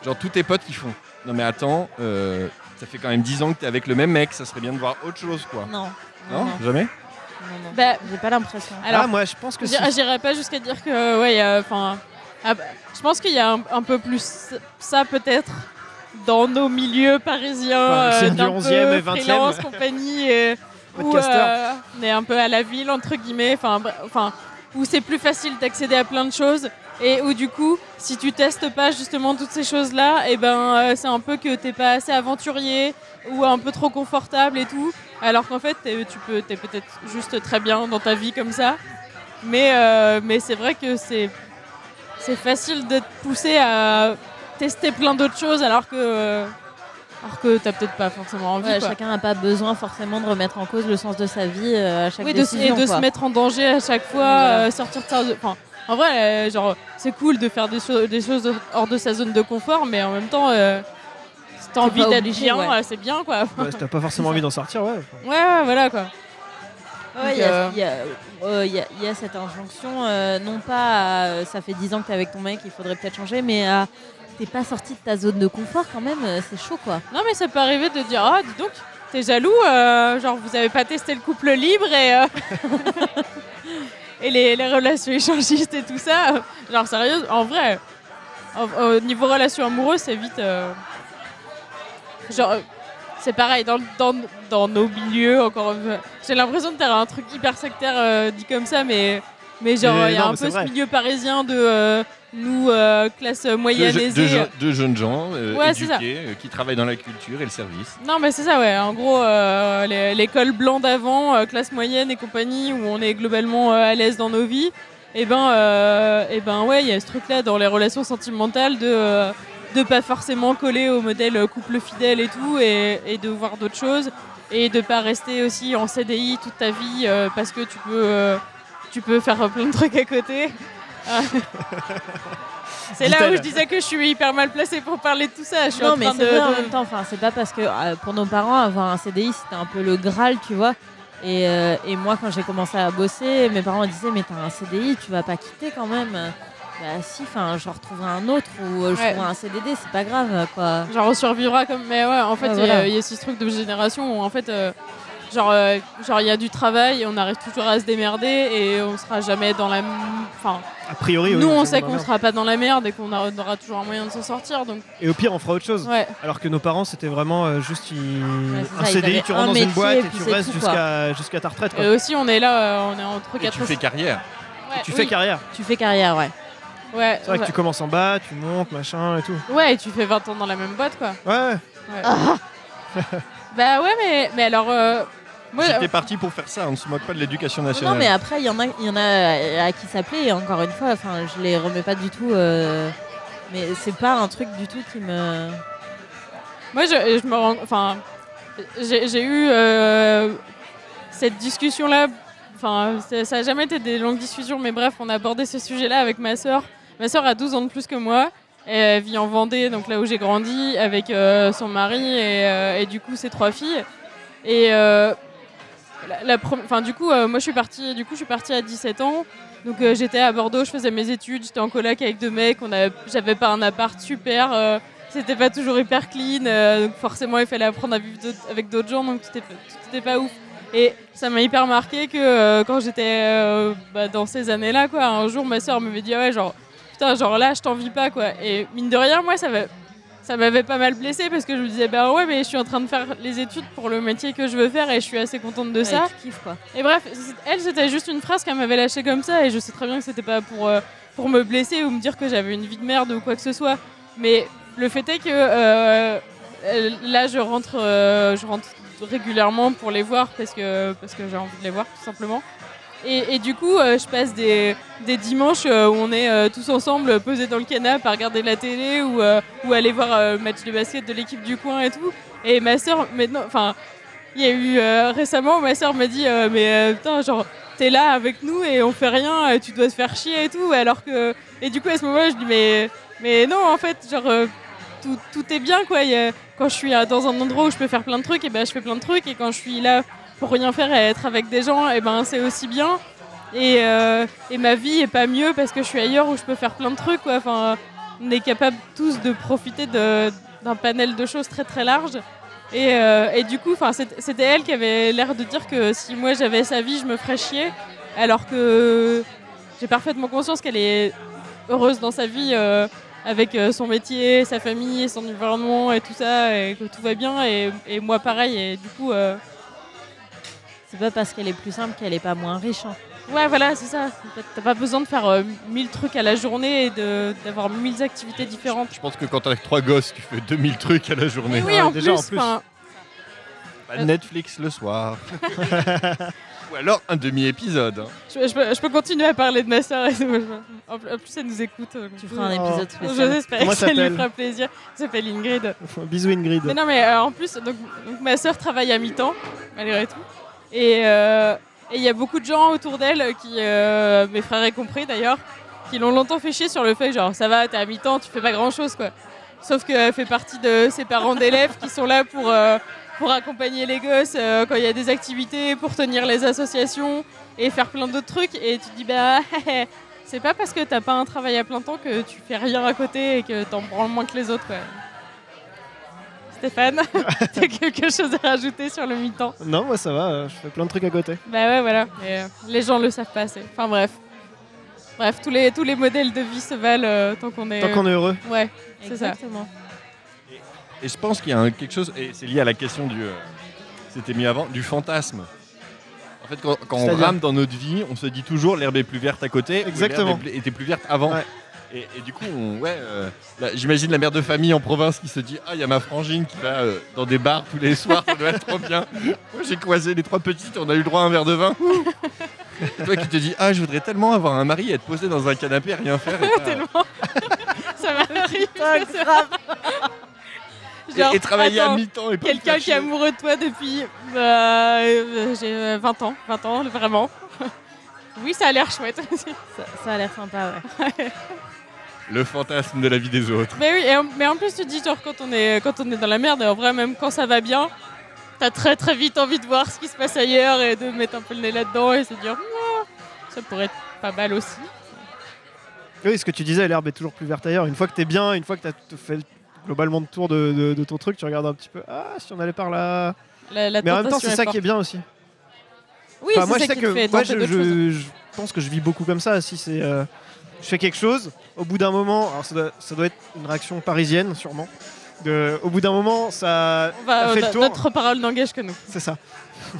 Genre tous tes potes qui font. Non mais attends, euh, ça fait quand même 10 ans que t'es avec le même mec, ça serait bien de voir autre chose quoi. Non. Non, Non, Jamais non, non. Bah, J'ai pas l'impression. alors, ah, moi, je pense que si. J'irai j'irai pas jusqu'à dire que ouais, enfin, ah bah, je pense qu'il y a un, un peu plus ça peut-être dans nos milieux parisiens, Parisienne du d'un 11e peu et 20e. freelance, compagnie, et, où euh, on est un peu à la ville entre guillemets, enfin, enfin, où c'est plus facile d'accéder à plein de choses et où du coup, si tu testes pas justement toutes ces choses-là, et ben euh, c'est un peu que t'es pas assez aventurier ou un peu trop confortable et tout. Alors qu'en fait, tu peux, t'es peut-être juste très bien dans ta vie comme ça. Mais, euh, mais c'est vrai que c'est, c'est facile de te pousser à tester plein d'autres choses alors que, alors que t'as peut-être pas forcément envie. Ouais, quoi. chacun n'a pas besoin forcément de remettre en cause le sens de sa vie euh, à chaque Oui, décision. et de quoi. se mettre en danger à chaque fois, Voilà. euh, sortir de sa... Enfin, en vrai, euh, genre, c'est cool de faire des, cho- des choses hors de sa zone de confort, mais en même temps, euh, si t'as envie pas d'être bien, ouais. c'est bien, quoi. Ouais, si t'as pas forcément envie d'en sortir, ouais. Ouais, ouais, voilà, quoi. Ouais, il y, a- euh, il y euh, y a- il y a cette injonction, euh, non pas à, euh, ça fait 10 ans que t'es avec ton mec, il faudrait peut-être changer, mais à t'es pas sorti de ta zone de confort quand même, c'est chaud quoi. Non, mais ça peut arriver de dire Ah, dis donc, t'es jaloux, genre vous avez pas testé le couple libre et, euh, et les, les relations échangistes et tout ça. Genre, sérieux, en vrai, au, au niveau relations amoureuses, c'est vite. genre, c'est pareil, dans, dans, dans nos milieux, encore. J'ai l'impression de faire un truc hyper sectaire euh, dit comme ça, mais. Mais genre, il y a non, un peu ce milieu parisien de euh, nous, euh, classe moyenne je- aisée. je- deux jeunes gens euh, Ouais, éduqués euh, qui travaillent dans la culture et le service. Non, mais c'est ça, ouais. En gros, euh, l'école blanc d'avant, euh, classe moyenne et compagnie, où on est globalement euh, à l'aise dans nos vies, et ben, euh, et ben ouais, il y a ce truc-là dans les relations sentimentales de euh, de pas forcément coller au modèle couple fidèle et tout, et, et de voir d'autres choses, et de pas rester aussi en CDI toute ta vie euh, parce que tu peux, euh, tu peux faire plein de trucs à côté. C'est là où je disais que je suis hyper mal placée pour parler de tout ça. Je suis Non en mais c'est de, vrai en même temps, enfin c'est pas parce que euh, pour nos parents avoir un CDI c'était un peu le Graal, tu vois. Et, euh, et moi quand j'ai commencé à bosser, mes parents me disaient mais t'as un CDI, tu vas pas quitter quand même. Bah si, enfin je retrouverai un autre ou euh, je Ouais. trouverai un CDD, c'est pas grave quoi. Genre on survivra comme mais ouais en fait il y a- voilà. il y, a ce truc de génération où en fait euh, genre euh, genre il y a du travail on arrive toujours à se démerder et on sera jamais dans la enfin A priori, oui, nous on sait qu'on sera pas dans la merde et qu'on aura toujours un moyen de s'en sortir donc. Et au pire, on fera autre chose. ouais Alors que nos parents, c'était vraiment euh, juste ils- un ça, CDI, tu un rentres dans une boîte et puis tu restes jusqu'à jusqu'à ta retraite. Quoi. et aussi on est là euh, on est entre Et quatre tu fais carrière. Ouais, tu oui. fais carrière. Tu fais carrière, ouais. Ouais C'est vrai ouais. que tu commences en bas, tu montes, machin et tout. ouais et tu fais 20 ans dans la même boîte quoi Ouais, ouais. Ah. bah ouais mais mais alors euh, moi, J'étais parti pour faire ça, on ne se moque pas de l'éducation nationale. non, mais après, il y en a, il y en a à qui s'appeler. Et encore une fois, enfin, je les remets pas du tout. euh, mais c'est pas un truc du tout qui me. Moi, je, je me rends. Enfin, j'ai j'ai eu euh, cette discussion-là. Enfin, ça- ça n'a jamais été des longues discussions, mais bref, on a abordé ce sujet-là avec ma sœur. Ma sœur a 12 ans de plus que moi. Elle vit en Vendée, donc là où j'ai grandi, avec euh, son mari et, euh, et du coup ses trois filles. Et euh, du coup, moi je suis partie. Du coup, je suis partie à 17 ans. Donc j'étais à Bordeaux, je faisais mes études, j'étais en coloc avec deux mecs. On j'avais pas un appart super. c'était pas toujours hyper clean, donc forcément il fallait apprendre à vivre avec d'autres gens, donc tout était pas ouf. Et ça m'a hyper marqué que quand j'étais bah, dans ces années-là, quoi, un jour ma soeur m'avait dit ah ouais genre putain genre là je t'envie pas quoi. Et mine de rien moi ça m'a- ça m'avait pas mal blessé parce que je me disais bah ouais mais je suis en train de faire les études pour le métier que je veux faire et je suis assez contente de Ouais, ça. tu kiffes, quoi. Et bref, elle, c'était juste une phrase qu'elle m'avait lâchée comme ça, et je sais très bien que c'était pas pour, euh, pour me blesser ou me dire que j'avais une vie de merde ou quoi que ce soit. Mais le fait est que euh, là, je rentre, euh, je rentre régulièrement pour les voir parce que, parce que j'ai envie de les voir, tout simplement. Et, du coup, euh, je passe des, dimanches euh, où on est euh, tous ensemble posés dans le canapé à regarder la télé ou, aller voir le match de basket de l'équipe du coin et tout. Et ma soeur, maintenant, enfin, il y a eu récemment, ma soeur m'a dit Mais putain, genre, t'es là avec nous et on fait rien, tu dois te faire chier et tout. Alors que. Et du coup, à ce moment-là, je dis Mais, mais non, en fait, genre. tout, tout est bien quoi. Quand je suis dans un endroit où je peux faire plein de trucs, et ben je fais plein de trucs. Et quand je suis là pour rien faire et être avec des gens, et ben c'est aussi bien. Et, euh, et ma vie est pas mieux parce que je suis ailleurs où je peux faire plein de trucs quoi. Enfin, on est capable tous de profiter d'un panel de choses très très large. Et, euh, et du coup, c'était elle qui avait l'air de dire que si moi j'avais sa vie, je me ferais chier, alors que j'ai parfaitement conscience qu'elle est heureuse dans sa vie euh, avec son métier, sa famille, son environnement et tout ça, et que tout va bien. Et, et moi pareil. Et du coup, C'est pas parce qu'elle est plus simple qu'elle est pas moins riche. hein. ouais, voilà, c'est ça. T'as pas besoin de faire euh, mille trucs à la journée et d'avoir mille activités différentes. Je pense que quand t'as trois gosses, tu fais 2000 trucs à la journée. Et oui, Ouais, en, déjà, plus, en plus. Bah, Netflix le soir. Ou alors un demi-épisode. hein. je, je peux, je peux continuer à parler de ma soeur et. En plus, en plus, elle nous écoute. Tu feras un Oh. épisode spécial. j'espère que ça lui s'appelle fera plaisir. Elle s'appelle Ingrid. Bisous Ingrid. Mais non, mais euh, en plus, donc, donc ma soeur travaille à mi-temps, malgré tout. Et euh, et il y a beaucoup de gens autour d'elle, qui, euh, mes frères y compris d'ailleurs, qui l'ont longtemps fait chier sur le fait genre ça va, t'es à mi-temps, tu fais pas grand-chose quoi. Sauf qu'elle fait partie de ses parents d'élèves qui sont là pour, euh, pour accompagner les gosses quand il y a des activités, pour tenir les associations et faire plein d'autres trucs. Et tu te dis bah c'est pas parce que t'as pas un travail à plein temps que tu fais rien à côté et que t'en branles moins que les autres quoi. Stéphane, t'as quelque chose à rajouter sur le mi-temps Non, moi ça va, euh, je fais plein de trucs à côté. Bah ouais, voilà. Euh, les gens le savent pas assez. Enfin bref. Bref, tous les, tous les modèles de vie se valent euh, tant qu'on est. Tant qu'on est heureux. Ouais, c'est ça. Exactement. Et je pense qu'il y a un- quelque chose, et c'est lié à la question du. euh, C'était mis avant, du fantasme. En fait, quand, quand on rame dans notre vie, on se dit toujours l'herbe est plus verte à côté. Exactement. l'herbe était plus verte avant. Ouais. Et, et du coup, on- ouais, euh, là, j'imagine la mère de famille en province qui se dit Ah, il y a ma frangine qui va euh, dans des bars tous les soirs, ça doit être trop bien. Moi, j'ai croisé les trois petites, on a eu le droit à un verre de vin. Et Toi qui te dis Ah, je voudrais tellement avoir un mari et être posé dans un canapé, rien faire. Et, pas- Tellement. ça m'arrive. c'est grave. et- Genre, et travailler attends, à mi-temps. et pas Quelqu'un qui est amoureux de toi depuis. bah, euh, j'ai euh, 20 ans. 20 ans, vraiment. oui, ça a l'air chouette. Ça, ça a l'air sympa, ouais. Le fantasme de la vie des autres. mais oui, et en- mais en plus, tu te dis, genre, quand on, est, quand on est dans la merde, et en vrai, même quand ça va bien, t'as très très vite envie de voir ce qui se passe ailleurs et de mettre un peu le nez là-dedans et se dire, ça pourrait être pas mal aussi. Oui, ce que tu disais, l'herbe est toujours plus verte ailleurs. Une fois que t'es bien, une fois que t'as fait le- globalement le tour de, de- de ton truc, tu regardes un petit peu. Ah, si on allait par là. La, la Mais en même temps, c'est ça qui est bien aussi. Oui, Enfin, c'est moi, je ça sais qui que te fait moi, je, je- je pense que je vis beaucoup comme ça. Si c'est, euh, je fais quelque chose, au bout d'un moment, alors ça doit, ça doit être une réaction parisienne, sûrement. De, au bout d'un moment, ça On va- t'as fait no- le tour. notre parole n'engage que nous. C'est ça.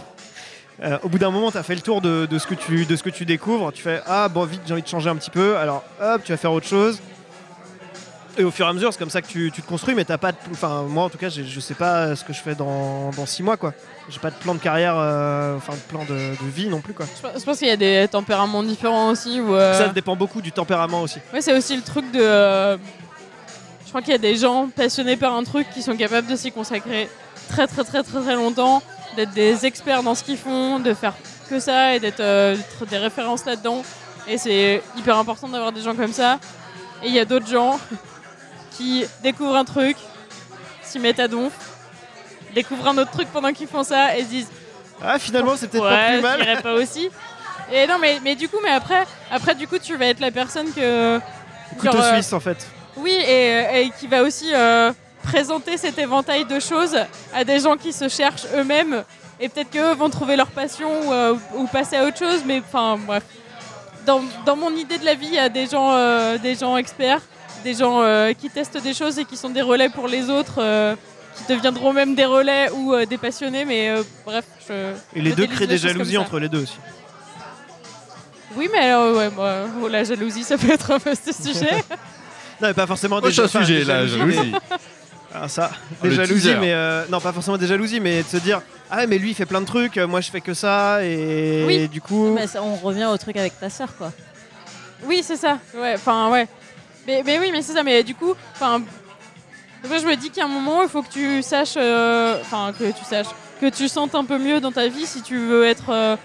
Euh, au bout d'un moment, tu as fait le tour de, de ce que tu, de ce que tu découvres. Tu fais Ah, bon, vite, j'ai envie de changer un petit peu. Alors, hop, tu vas faire autre chose. Et au fur et à mesure, c'est comme ça que tu, tu te construis. Mais t'as pas de. Enfin, moi, en tout cas, je sais pas ce que je fais dans, dans six mois, quoi. J'ai pas de plan de carrière, euh, enfin, de plan de, de vie non plus, quoi. Je pense- qu'il y a des tempéraments différents aussi. Où, euh, Ça dépend beaucoup du tempérament aussi. Ouais, c'est aussi le truc de. euh, Je crois qu'il y a des gens passionnés par un truc qui sont capables de s'y consacrer très très très très très longtemps, d'être des experts dans ce qu'ils font, de faire que ça et d'être d'être des références là-dedans. Et c'est hyper important d'avoir des gens comme ça. Et il y a d'autres gens qui découvrent un truc, s'y mettent à donf, découvrent un autre truc pendant qu'ils font ça et se disent Ah, finalement, c'est peut-être pas plus mal. pas aussi. Et non, mais, mais du coup, mais après, après, du coup, tu vas être la personne que. Couteau genre, euh, suisse, en fait. oui, et, et qui va aussi euh, présenter cet éventail de choses à des gens qui se cherchent eux-mêmes. Et peut-être qu'eux vont trouver leur passion ou, euh, ou passer à autre chose. Mais enfin, bref. Dans, dans mon idée de la vie, il y a des gens, euh, des gens experts, des gens euh, qui testent des choses et qui sont des relais pour les autres, qui deviendront même des relais ou euh, des passionnés. Mais euh, bref, je. Et les deux créent des jalousies entre les deux aussi. Oui, mais alors, ouais, moi, oh, la jalousie, ça peut être un vaste sujet. Non, mais pas forcément des enfin, sujet, des la jalousies, mais- jalousie. Ah, ça, Oh, des jalousies, teaser. mais euh, non, pas forcément des jalousies, mais de se dire ah mais lui il fait plein de trucs, euh, moi je fais que ça, et, Oui. du coup, Bah, ça- on revient au truc avec ta sœur, quoi. Oui, c'est ça. Ouais, enfin, ouais. Mais, mais oui, mais c'est ça. Mais du coup, enfin, moi je me dis qu'à un moment, il faut que tu saches, euh, enfin, que tu saches, que tu sentes un peu mieux dans ta vie si tu veux être euh,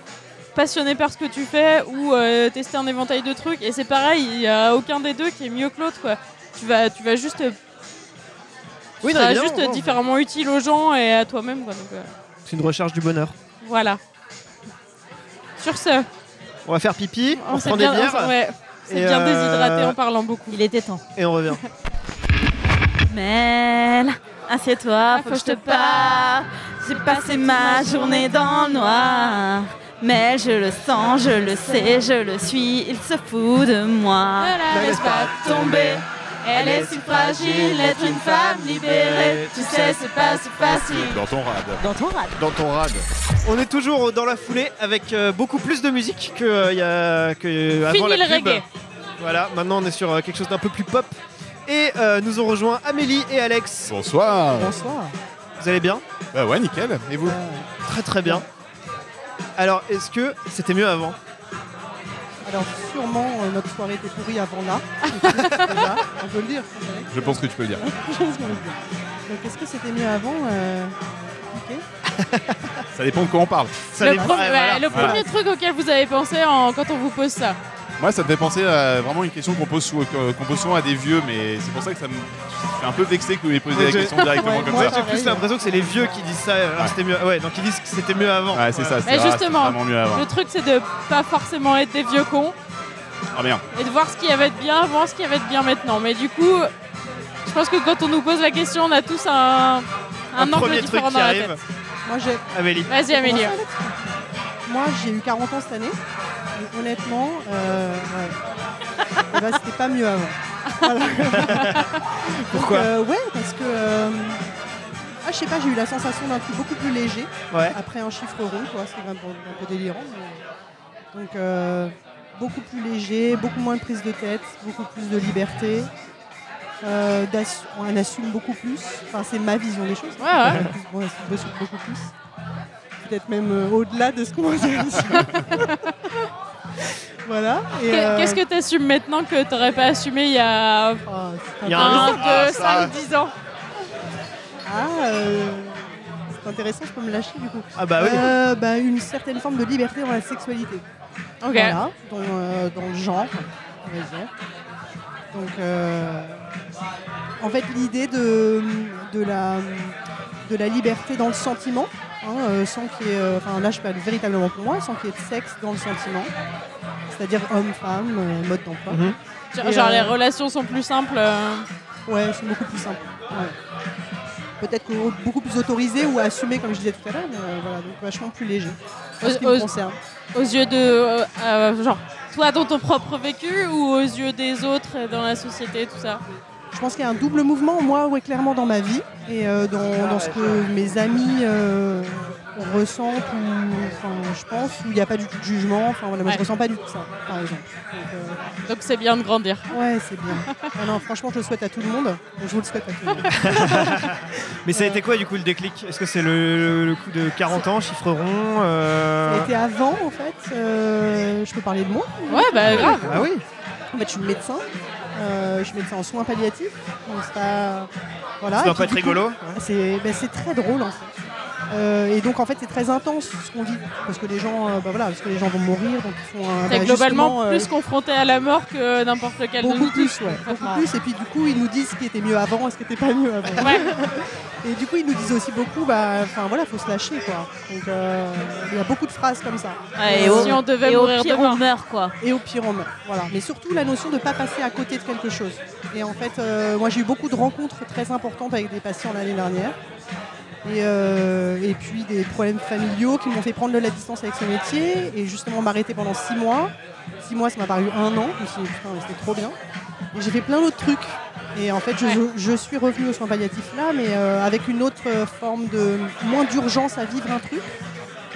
passionné par ce que tu fais ou euh, tester un éventail de trucs. Et c'est pareil, il y a aucun des deux qui est mieux que l'autre, quoi. Tu vas, tu vas juste Oui, tu non, seras juste non. différemment utile aux gens et à toi-même. quoi, donc, euh, C'est une recherche du bonheur. voilà. Sur ce, On va faire pipi, on, s'est prend bien, des bières on- ouais, on s'est et, bien euh, déshydraté en parlant beaucoup. Il était temps. et on revient. Mel, assieds-toi, faut que je te parle. J'ai passé ma journée dans le noir. Mais je le sens, je le sais, je le suis, il se fout de moi. Ne la laisse pas tomber. Elle est si fragile, être une femme libérée. Tu sais, c'est pas si facile. Dans ton rad. Dans ton rad. Dans ton rad. On est toujours dans la foulée avec euh, beaucoup plus de musique que euh, y a que euh, avant Fini la le pub. reggae. Voilà, maintenant on est sur euh, quelque chose d'un peu plus pop. Et euh, nous ont rejoint Amélie et Alex. Bonsoir. Bonsoir. Vous allez bien? Bah ouais, nickel. Et vous? Très très bien. Alors, est-ce que c'était mieux avant? Alors sûrement euh, notre soirée était pourrie avant là. Déjà, on peut le dire. Je pense que tu peux le dire. Je pense qu'on peut le dire. Donc est-ce que c'était mieux avant euh, ok. Ça dépend de quoi on parle. Ça Le, dépend- premier- ouais, voilà. ouais, le premier truc auquel vous avez pensé en- quand on vous pose ça? Moi, ça me fait penser à vraiment une question qu'on pose, qu'on pose souvent à des vieux, mais c'est pour ça que ça me. Je suis un peu vexé que vous m'ayez posé la question directement ouais, comme moi, Moi ça. j'ai plus l'impression que c'est les vieux qui disent ça. alors Ouais. c'était mieux. Ouais, donc ils disent que c'était mieux avant. Ouais, c'est ça. Mais justement, mieux avant. Le truc, c'est de pas forcément être des vieux cons Ah bien. et de voir ce qui avait de bien avant, ce qui avait de bien maintenant. Mais du coup, je pense que quand on nous pose la question, on a tous un, un, Un angle premier truc différent qui dans la arrive. tête. Moi j'ai Amélie. Vas-y, Amélie. Moi j'ai eu 40 ans cette année. Et honnêtement, euh, ouais. Eh ben, c'était pas mieux avant. Voilà. Pourquoi Euh, Ouais, parce que euh, ah, je sais pas, j'ai eu la sensation d'un truc beaucoup plus léger. Ouais. après un chiffre rond, quoi, c'est un un peu délirant. mais- Donc beaucoup plus léger, beaucoup moins de prise de tête, beaucoup plus de liberté. On assume beaucoup plus. Enfin, c'est ma vision des choses. Ouais, ouais. On assume beaucoup plus. Peut-être même euh, au-delà de ce qu'on assume. voilà. Et, euh, Qu'est-ce que tu assumes maintenant que tu n'aurais pas assumé il y a c'est Il y a un un, an. deux, Ah, ça. cinq, dix ans Ah, euh, c'est intéressant, je peux me lâcher du coup. Ah bah oui. Euh, bah, une certaine forme de liberté dans la sexualité. Ok. Voilà, dans, euh, dans le genre, on va dire. Donc, euh, en fait, l'idée de, de, la, de la liberté dans le sentiment, hein, euh, sans qu'il y ait, euh, enfin là je parle véritablement pour moi, sans qu'il y ait de sexe dans le sentiment, c'est-à-dire homme-femme, euh, mode d'emploi. Mhm. Genre, euh, les relations sont plus simples. euh, Ouais, c'est beaucoup plus simple. ouais. Peut-être que beaucoup plus autorisé ou assumé, comme je disais tout à l'heure, mais euh, voilà, donc vachement plus léger. En ce qui me Aux- aux- concerne. aux yeux de. euh, euh, genre, toi dans ton propre vécu ou aux yeux des autres dans la société, tout ça? Je pense qu'il y a un double mouvement, moi, ouais, clairement dans ma vie et euh, dans, dans ce que mes amis euh, ressentent, ou, je pense, où il n'y a pas du tout de jugement. Enfin, voilà, moi, je ressens pas du tout ça, par exemple. Donc, euh, c'est bien de grandir. ouais, c'est bien. Ah non, franchement, je le souhaite à tout le monde. Je vous le souhaite à tout le monde. Mais ça a été quoi du coup le déclic? Est-ce que c'est le, le coup de 40 ans, chiffre rond euh, Ça a été avant, en fait. euh, je peux parler de moi? Ouais, bah grave. Ah oui En fait, je suis médecin. Euh, je suis médecin en soins palliatifs. Donc, c'est pas. Voilà. Ça doit pas être rigolo C'est ben, c'est très drôle en fait. Euh, et donc en fait c'est très intense ce qu'on vit parce que les gens euh, bah, voilà parce que les gens vont mourir donc ils font un bah, globalement justement, euh, plus confronté à la mort que n'importe lequel de beaucoup nous plus ouais beaucoup plus et puis du coup ils nous disent ce qui était mieux avant et ce qui était pas mieux avant Ouais. et du coup ils nous disent aussi beaucoup bah enfin voilà faut se lâcher quoi donc euh, il y a beaucoup de phrases comme ça Ouais, et Euh, au, Si on devait et au mourir pire, demain. on meurt, quoi. et au pire on meurt. Voilà. Mais surtout la notion de ne pas passer à côté de quelque chose. Et en fait, euh, moi j'ai eu beaucoup de rencontres très importantes avec des patients l'année dernière. Et, euh, et puis des problèmes familiaux qui m'ont fait prendre de la distance avec ce métier et justement m'arrêter pendant six mois. Six mois, ça m'a paru un an. Je me suis dit, putain, mais c'était trop bien. Et j'ai fait plein d'autres trucs. Et en fait, je, Ouais. je suis revenue aux soins palliatifs là, mais euh, avec une autre euh, forme de moins d'urgence à vivre un truc.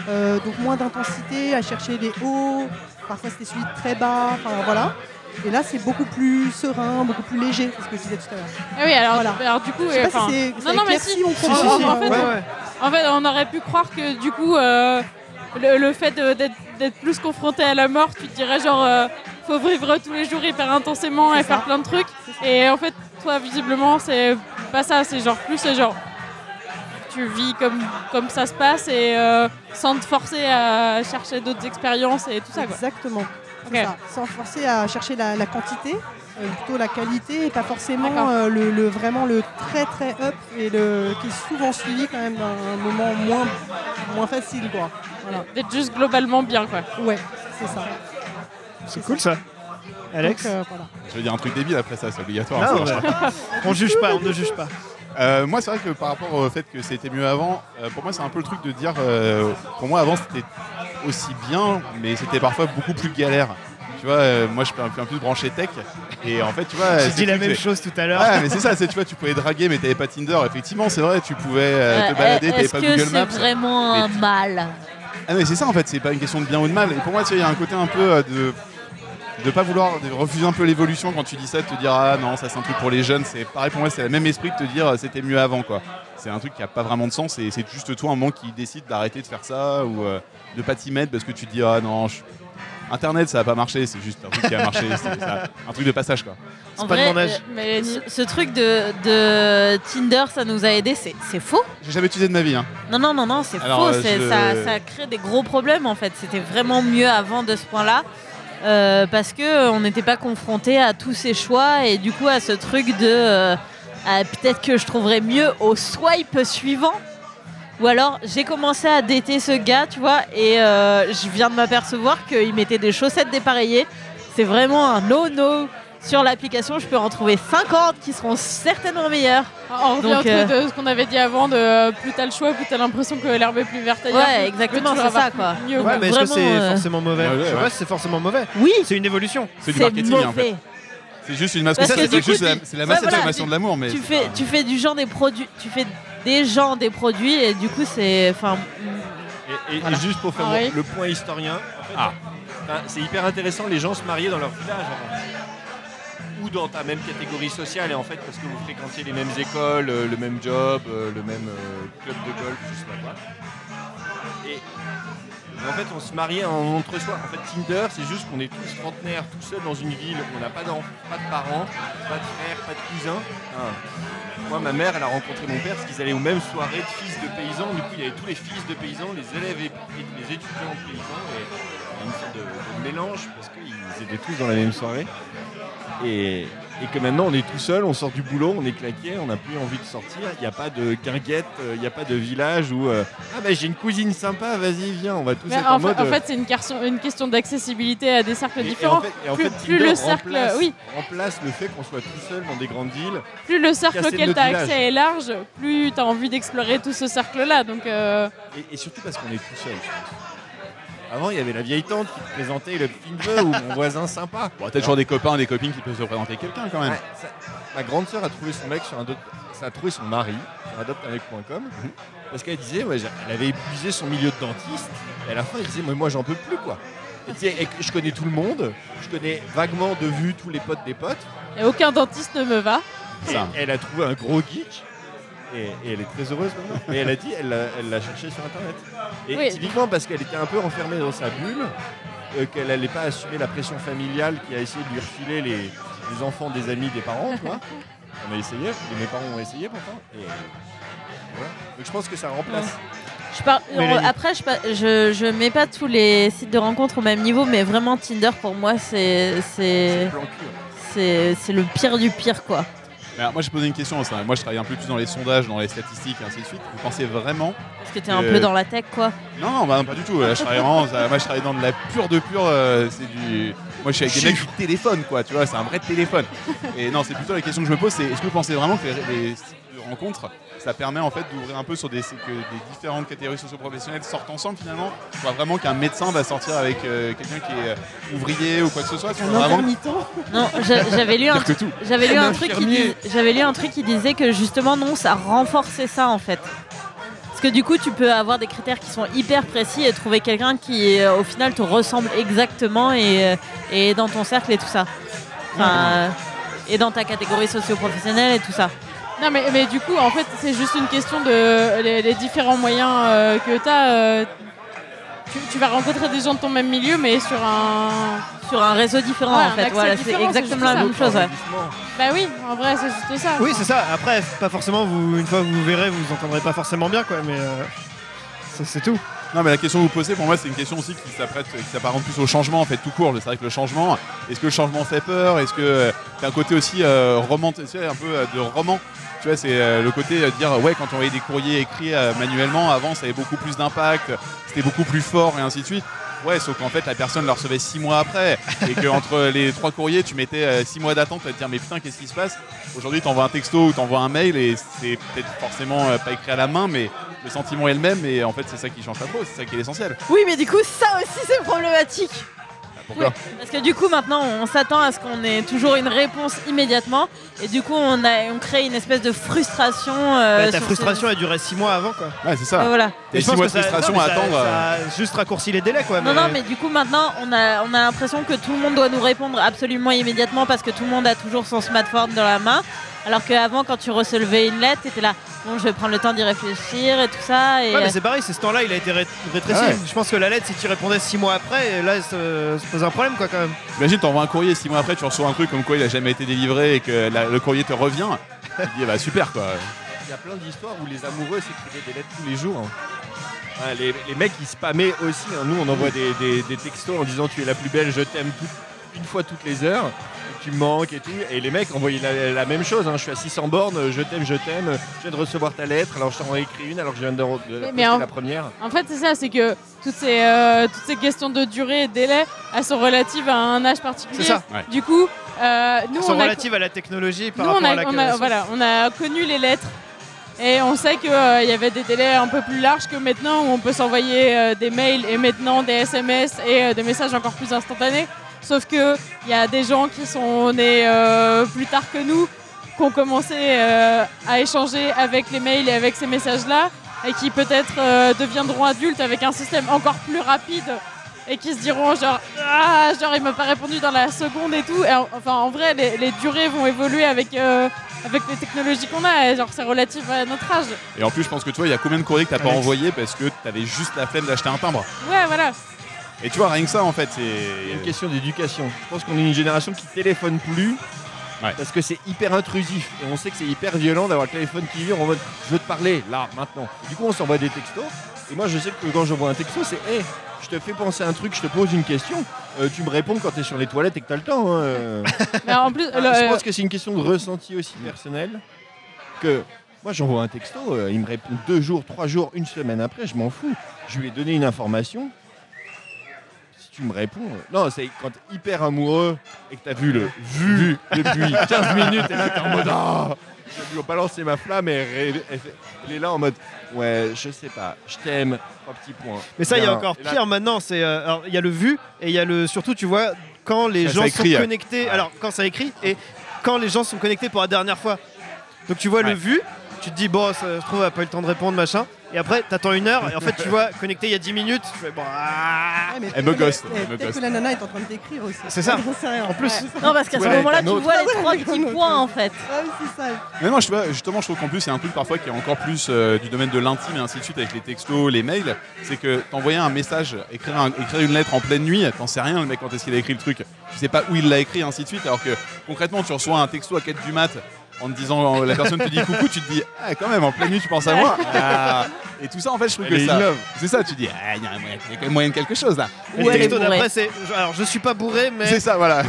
Euh, donc moins d'intensité, à chercher les hauts. Parfois c'était celui de très bas. Enfin voilà. Et là, c'est beaucoup plus serein, beaucoup plus léger, c'est ce que je disais tout à l'heure. Ah oui, alors, Voilà. alors du coup, Je sais pas si c'est non, non, mais si. mon Si, propos. si, si. En fait, ouais, ouais. En fait, on aurait pu croire que du coup, euh, le, le fait d'être plus confronté à la mort, tu te dirais genre, euh, faut vivre tous les jours hyper intensément et faire plein de trucs. Et en fait, toi, visiblement, c'est pas ça. C'est genre plus, c'est genre, tu vis comme, comme ça se passe et euh, sans te forcer à chercher d'autres expériences et tout ça. Exactement. Ça, sans forcer à chercher la, la quantité, euh, plutôt la qualité et pas forcément euh, le, le- vraiment le très très up et le qui est souvent suivi quand même d'un moment moins moins facile quoi. Voilà. D'être juste globalement bien, quoi. Ouais, c'est ça. C'est cool ça. Alex Donc, euh, voilà. Je vais dire un truc débile après ça, c'est obligatoire. Non. On juge pas, on ne juge pas. Euh, moi, c'est vrai que par rapport au fait que c'était mieux avant, euh, pour moi, c'est un peu le truc de dire. euh, pour moi, avant, c'était aussi bien, mais c'était parfois beaucoup plus galère. Tu vois, euh, moi, je suis un peu un peu branché tech, et en fait, tu vois. J'ai c'est dit la même c'est- chose tout à l'heure. Ouais, mais c'est ça, c'est tu vois, tu pouvais draguer, mais t'avais pas Tinder. Effectivement, c'est vrai, tu pouvais te balader, t'avais Est-ce pas que Google c'est Maps. vraiment un mal? Ah mais c'est ça en fait, c'est pas une question de bien ou de mal. Et pour moi, tu sais, il y a un côté un peu euh, de de pas vouloir de refuser un peu l'évolution quand tu dis ça, de te dire ah non ça c'est un truc pour les jeunes. C'est pareil pour moi, c'est le même esprit que te dire euh, c'était mieux avant quoi. C'est un truc qui a pas vraiment de sens et c'est juste toi un moment qui décide d'arrêter de faire ça ou euh, de pas t'y mettre parce que tu te dis ah non je- Internet ça a pas marché, c'est juste un truc qui a marché, c'est ça- un truc de passage quoi. En pas de vrai, mon âge. euh, Mais ce, ce truc de, de Tinder, ça nous a aidé, c'est c'est faux. J'ai jamais utilisé de ma vie. Hein. Non, non, non, non, c'est faux. euh, je- ça, ça crée des gros problèmes en fait. C'était vraiment mieux avant de ce point-là. Euh, parce que euh, on n'était pas confronté à tous ces choix et du coup à ce truc de euh, peut-être que je trouverais mieux au swipe suivant. Ou alors j'ai commencé à dater ce gars tu vois et je viens de m'apercevoir qu'il mettait des chaussettes dépareillées. C'est vraiment un no-no sur l'application je peux en trouver 50 qui seront certainement meilleures on revient Donc, au truc euh, de ce qu'on avait dit avant de euh, plus t'as le choix, plus t'as l'impression que l'herbe est plus verte ailleurs. Ouais, plus- exactement, c'est ça, quoi. Mieux, Ouais, mais est-ce que c'est euh, forcément mauvais Ouais, ouais, Je sais pas si c'est forcément mauvais. oui C'est une évolution. C'est du marketing en fait. mauvais. C'est juste une masse Parce ça, que c'est juste la, la Ouais, masse voilà, de l'amour mais tu fais, pas- tu fais du genre des produits, tu fais des gens des produits et du coup c'est, enfin, Et, et- et Voilà. juste pour faire Ah oui. le point historien, en fait, Ah. c'est hyper intéressant, les gens se mariaient dans leur village avant. Ou dans ta même catégorie sociale, et en fait, parce que vous fréquentiez les mêmes écoles, euh, le même job, euh, le même euh, club de golf, je sais pas quoi. Et en fait, on se mariait en entre-soi. En fait, Tinder, c'est juste qu'on est tous trentenaires, tout seuls dans une ville, on n'a pas pas de parents, pas de frères, pas de cousins. Moi, ma mère, elle a rencontré mon père parce qu'ils allaient aux mêmes soirées de fils de paysans. Du coup, il y avait tous les fils de paysans, les élèves et, les étudiants paysans. Et une sorte de mélange parce qu'ils étaient tous dans la même soirée. Et, et que maintenant, on est tout seul, on sort du boulot, on est claqué, on n'a plus envie de sortir. Il n'y a pas de guinguette, euh, il n'y a pas de village où euh, Ah, bah j'ai une cousine sympa, vas-y, viens, on va tous Mais être en, en, fait, mode. en euh, fait, c'est une, question- une question d'accessibilité à des cercles et- et différents. en fait, et en plus- fait, plus le cercle- remplace, oui. remplace le fait qu'on soit tout seul dans des grandes villes. plus le cercle auquel tu as village. accès est large, plus tu as envie d'explorer tout ce cercle-là. Donc, euh, Et, et surtout parce qu'on est tout seul, je pense. Avant, il y avait la vieille tante qui te présentait le petit neveu ou mon voisin sympa. Bon, t'as toujours des copains, des copines qui peuvent se présenter quelqu'un quand même. Ouais, ça- ma grande sœur a trouvé son mec sur un ça a trouvé son mari sur adopteunmec.com parce qu'elle disait ouais, elle avait épuisé son milieu de dentiste et à la fin elle disait moi, moi j'en peux plus quoi. Et tu sais, et que je connais tout le monde, je connais vaguement de vue tous les potes des potes. et aucun dentiste ne me va. Et elle a trouvé un gros geek et, et elle est très heureuse maintenant. Et elle a dit elle l'a cherché sur internet. Et Oui. typiquement parce qu'elle était un peu enfermée dans sa bulle, euh, qu'elle n'allait pas assumer la pression familiale qui a essayé de lui refiler les, les enfants des amis des parents, tu vois. On a essayé, et mes parents ont essayé pourtant. Et voilà. Donc je pense que ça remplace. Je par- Mélanie. Après, je, pa- je, je mets pas tous les sites de rencontres au même niveau, mais vraiment Tinder pour moi c'est c'est le pire du pire quoi. Alors, moi, j'ai posé une question. ça. Moi, je travaille un peu plus dans les sondages, dans les statistiques, et ainsi de suite. Vous pensez vraiment Parce que t'es un Euh, peu dans la tech quoi. Non, non, bah, pas du tout. Là, je travaille vraiment. ça- moi, je travaille dans de la pure de pure. euh, c'est du. Moi, je suis avec des mecs du téléphone, quoi. Tu vois, c'est un vrai téléphone. Et non, c'est plutôt la question que je me pose. C'est est-ce que vous pensez vraiment que les, les rencontres, ça permet en fait d'ouvrir un peu sur des que des différentes catégories socio-professionnelles sortent ensemble finalement. Je vois vraiment qu'un médecin va sortir avec euh, quelqu'un qui est euh, ouvrier ou quoi que ce soit. Un intermittent. Non, j'a- j'avais lu un dire que tout. J'avais lu Un un truc qui dis- j'avais lu un truc qui disait que justement non, ça renforçait ça en fait. Parce que du coup, tu peux avoir des critères qui sont hyper précis et trouver quelqu'un qui euh, au final te ressemble exactement et, et est dans ton cercle et tout ça. Enfin, euh, et dans ta catégorie socio-professionnelle et tout ça. Non, mais, mais du coup, en fait, c'est juste une question de les, les différents moyens euh, que tu as. tu, tu vas rencontrer des gens de ton même milieu, mais sur un. Sur un réseau différent Ouais, en fait. Voilà, c'est exactement la même chose. ouais. Bah oui, en vrai, c'est juste ça. Oui, c'est ça. Après, pas forcément, vous, une fois que vous verrez, vous vous entendrez pas forcément bien, quoi, mais euh, c'est tout. Non, mais la question que vous posez, pour moi, c'est une question aussi qui s'apparente plus au changement, en fait, tout court. C'est vrai que le changement, est-ce que le changement fait peur? Est-ce que euh, t'as un côté aussi euh, roman, tu sais, un peu euh, de roman? Tu vois, c'est euh, le côté euh, de dire, ouais, quand on envoyait des courriers écrits euh, manuellement, avant, ça avait beaucoup plus d'impact, c'était beaucoup plus fort, et ainsi de suite. Ouais, sauf qu'en fait, la personne le recevait six mois après, et qu'entre les trois courriers, tu mettais euh, six mois d'attente, vas te dire, mais putain, qu'est-ce qui se passe? Aujourd'hui, t'envoies un texto ou t'envoies un mail, et c'est peut-être forcément euh, pas écrit à la main, mais le sentiment est le même, et en fait, c'est ça qui change pas trop, c'est ça qui est l'essentiel. Oui, mais du coup, ça aussi, c'est problématique. Pourquoi Parce que du coup, maintenant, on s'attend à ce qu'on ait toujours une réponse immédiatement. Et du coup, on, a, on crée une espèce de frustration. euh, Bah, ta frustration a duré 6 mois avant quoi. Ouais, c'est ces- ça. Voilà. Et je six pense mois que de frustration non, à ça- attendre. euh, Ça a juste raccourci les délais quoi. Non, non, mais du coup, maintenant, on a, on a l'impression que tout le monde doit nous répondre absolument immédiatement parce que tout le monde a toujours son smartphone dans la main. Alors qu'avant, quand tu recevais une lettre, t'étais là, bon, je vais prendre le temps d'y réfléchir et tout ça. Et, Ouais, mais c'est pareil, c'est ce temps-là, il a été ré- rétréci. Ah ouais. Je pense que la lettre, si tu répondais 6 mois après, là, ça pose un problème quoi quand même. Imagine, t'envoies un courrier, six mois après, tu reçois un truc comme quoi il a jamais été délivré et que la- le courrier te revient. tu te dis, bah super quoi. Il y a plein d'histoires où les amoureux s'écrivaient des lettres tous les jours. hein. Ouais, les, les mecs ils spammaient aussi. hein. Nous on envoie des, des- des textos en disant tu es la plus belle, je t'aime tout- une fois toutes les heures. Tu me manques et tout. Et les mecs envoyaient la, la même chose. hein. Je suis à 600 bornes, je t'aime, je t'aime. Je viens de recevoir ta lettre. Alors je t'en ai écrit une alors que je viens de, de poster en- la première. En fait, c'est ça, c'est que toutes ces, euh, toutes ces questions de durée et de délai, elles sont relatives à un âge particulier. C'est ça. Ouais. Du coup, euh, nous, Elles sont on a, relatives à la technologie par nous, on rapport a- à la on a- voilà, on a connu les lettres. Et on sait qu'il y avait des délais un peu plus larges que maintenant, où on peut s'envoyer euh, des mails et maintenant des SMS et euh, des messages encore plus instantanés. Sauf qu'il y a des gens qui sont nés euh, plus tard que nous, qui ont commencé euh, à échanger avec les mails et avec ces messages-là, et qui peut-être euh, deviendront adultes avec un système encore plus rapide, et qui se diront genre, ah, genre il m'a pas répondu dans la seconde et tout. Et en- enfin, en vrai, les, les durées vont évoluer avec, avec les technologies qu'on a, et genre c'est relatif à notre âge. Et en plus, je pense que toi, il y a combien de courriers que t'as pas envoyé parce que t'avais juste la flemme d'acheter un timbre? Ouais, voilà. Et tu vois, rien que ça, en fait, C'est une question d'éducation. Je pense qu'on est une génération qui téléphone plus. Ouais. Parce que c'est hyper intrusif et on sait que c'est hyper violent d'avoir le téléphone qui vient en mode je veux te parler là maintenant. Du coup on s'envoie des textos et moi je sais que quand j'envoie un texto c'est hé je te fais penser à un truc, je te pose une question, euh, tu me réponds quand t'es sur les toilettes et que t'as le temps. hein, euh. Mais en plus, le- je pense que c'est une question de ressenti aussi personnel que moi j'envoie un texto, euh, il me répond deux jours, trois jours, une semaine après, je m'en fous. Je lui ai donné une information. Tu me réponds, non, c'est quand t'es hyper amoureux et que t'as vu le vu depuis 15 minutes et là t'es en mode ah Je lui ai balancé ma flamme et elle, elle fait- elle est là en mode ouais, je sais pas, je t'aime, trois petits points. Mais ça, il y a Bien. encore Et là, pire maintenant. C'est euh, alors, il y a le vu et il y a le surtout, tu vois, quand les Ça, gens ça sont ouais. connectés. Alors, quand ça écrit et quand les gens sont connectés pour la dernière fois. Donc, tu vois Ouais. le vu, tu te dis bon, ça se trouve, elle a pas eu le temps de répondre, machin. Et après, t'attends une heure et en fait, tu vois, connecté il y a 10 minutes. Tu fais bon. ah. Ouais, Elle me ghost, Peut-être que la nana est en train de t'écrire aussi. C'est ça. En plus, Non, parce qu'à ce Ouais, moment-là, tu vois les Ouais, trois petits points ouais. en fait. Ouais, c'est ça. Mais non, je, sais pas, justement, je trouve qu'en plus, c'est un truc parfois qui est encore plus euh, du domaine de l'intime et ainsi de suite avec les textos, les mails. C'est que t'envoyer un message, écrire, un- écrire une lettre en pleine nuit, t'en sais rien, le mec, quand est-ce qu'il a écrit le truc. Tu sais pas où il l'a écrit, et ainsi de suite. Alors que concrètement, tu reçois un texto à 4 du mat en te disant, la personne te dit coucou, tu te dis, ah, quand même, en pleine nuit, tu penses à moi. Ah. Et tout ça, en fait, je trouve Elle que ça. C'est ça, tu dis, ah, il y a moyen- il y a quand même moyen de quelque chose là. Et Ou le elle est d'après, c'est alors je suis pas bourré, mais C'est ça, voilà.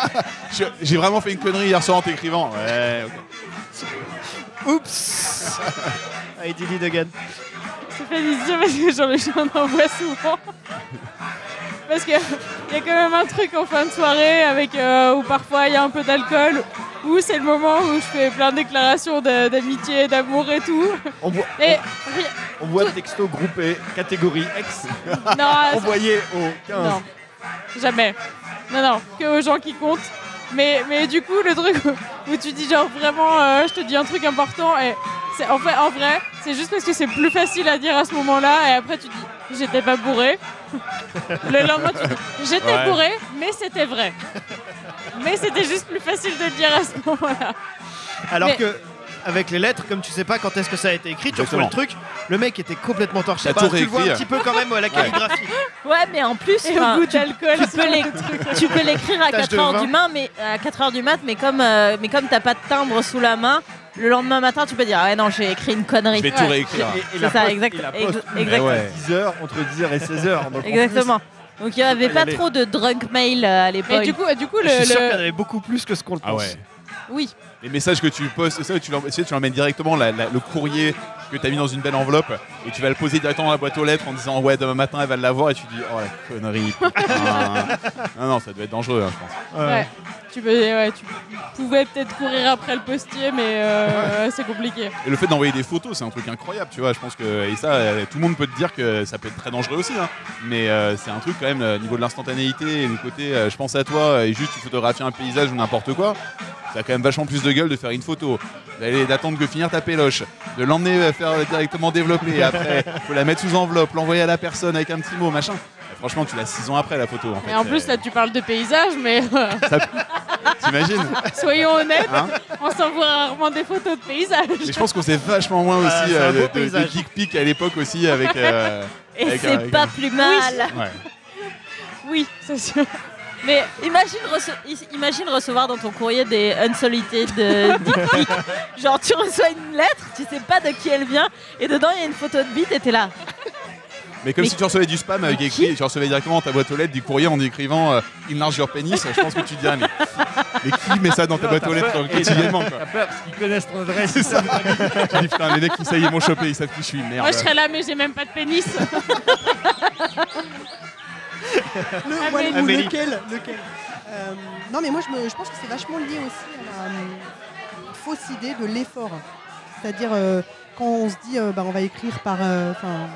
J'ai vraiment fait une connerie hier soir en t'écrivant. Ouais, ok. oups. I did it again. Ça fait plaisir parce que j'en j'en envoie souvent. Parce qu'il y a quand même un truc en fin de soirée avec euh, où parfois il y a un peu d'alcool, où c'est le moment où je fais plein de déclarations d'amitié, d'amour et tout. On voit, Et on voit texto groupé catégorie X non, envoyé au 15. non, jamais. Non, non, que aux gens qui comptent. Mais, mais du coup, le truc où, tu dis genre vraiment, euh, je te dis un truc important et en fait, en vrai, c'est juste parce que c'est plus facile à dire à ce moment-là et après tu dis, j'étais pas bourré. Le lendemain, j'étais Ouais. bourré, mais c'était vrai. Mais c'était juste plus facile de le dire à ce moment-là. Alors Mais- que avec les lettres, comme tu sais pas quand est-ce que ça a été écrit, tu reçois le truc. Le mec était complètement torché. Bah, tout tu vois un petit peu quand même à la calligraphie. Ouais, mais en plus, Et au goût tu, d'alcool, tu peux l'écrire à Tache 4 de heures vin. du matin, mais à 4 heures du mat, mais comme euh, mais comme t'as pas de timbre sous la main, le lendemain matin, tu peux dire, ah ouais, non, j'ai écrit une connerie. Je vais tout Ouais. réécrire. Et, et C'est la ça, poste- exact- et la ex- poste, exactement. ouais. 10h, entre 10h et 16h. Donc en plus, Exactement. Donc il n'y avait pas trop de drunk mail euh, à l'époque. du coup, du coup Je suis le, sûr le- qu'il y en avait beaucoup plus que ce qu'on le pense. Ah ouais. oui. Les messages que tu postes, ça, tu l'emmènes, directement, la- la- le courrier que tu as mis dans une belle enveloppe, et tu vas le poser directement dans la boîte aux lettres en disant ouais demain matin elle va l'avoir et tu dis oh la connerie. non non ça doit être dangereux hein, je pense. Ouais. Tu, pouvais peut-être courir après le postier, mais euh, c'est compliqué. Et le fait d'envoyer des photos c'est un truc incroyable tu vois. Je pense que et ça euh, tout le monde peut te dire que ça peut être très dangereux aussi. hein. Mais euh, c'est un truc quand même au niveau de l'instantanéité du côté euh, je pense à toi et juste tu photographies un paysage ou n'importe quoi. Ça a quand même vachement plus de gueule de faire une photo, d'attendre que finir ta péloche, de l'emmener euh, faire directement développer. Après, faut la mettre sous enveloppe, l'envoyer à la personne avec un petit mot, machin. Franchement, tu l'as 6 ans après la photo. En fait. Et en plus, Euh, là, tu parles de paysage, mais euh, t'imagines soyons honnêtes, hein on s'envoie rarement des photos de paysage. Et je pense qu'on s'est vachement moins Ah, aussi euh, beau de, de, dick pic à l'époque aussi avec. euh, Et c'est pas un- plus mal. Ouais. Oui, c'est sûr. Mais imagine, rece- i- imagine recevoir dans ton courrier des unsolicited euh, dick pics. Genre tu reçois une lettre, tu sais pas de qui elle vient, et dedans il y a une photo de bite et t'es là. Mais comme Mais- si tu recevais du spam avec écrit, tu recevais directement dans ta boîte aux lettres du courrier en écrivant euh, Enlarge your pénis, je pense que tu te dirais mais, mais qui met ça dans ta Non, boîte aux lettres peur. quotidiennement T'as peur parce qu'ils connaissent ton adresse. C'est ça. Tu dis putain les mecs qui ça y est m'ont chopé, ils savent qui je suis, merde. Moi, je serais là, mais j'ai même pas de pénis. Le, Amélie. voilà, ou Amélie. lequel, lequel Euh, Non, mais moi, je, me- je pense que c'est vachement lié aussi à la euh, fausse idée de l'effort. C'est-à-dire, euh, quand on se dit, euh, bah, on va écrire par. euh, Enfin,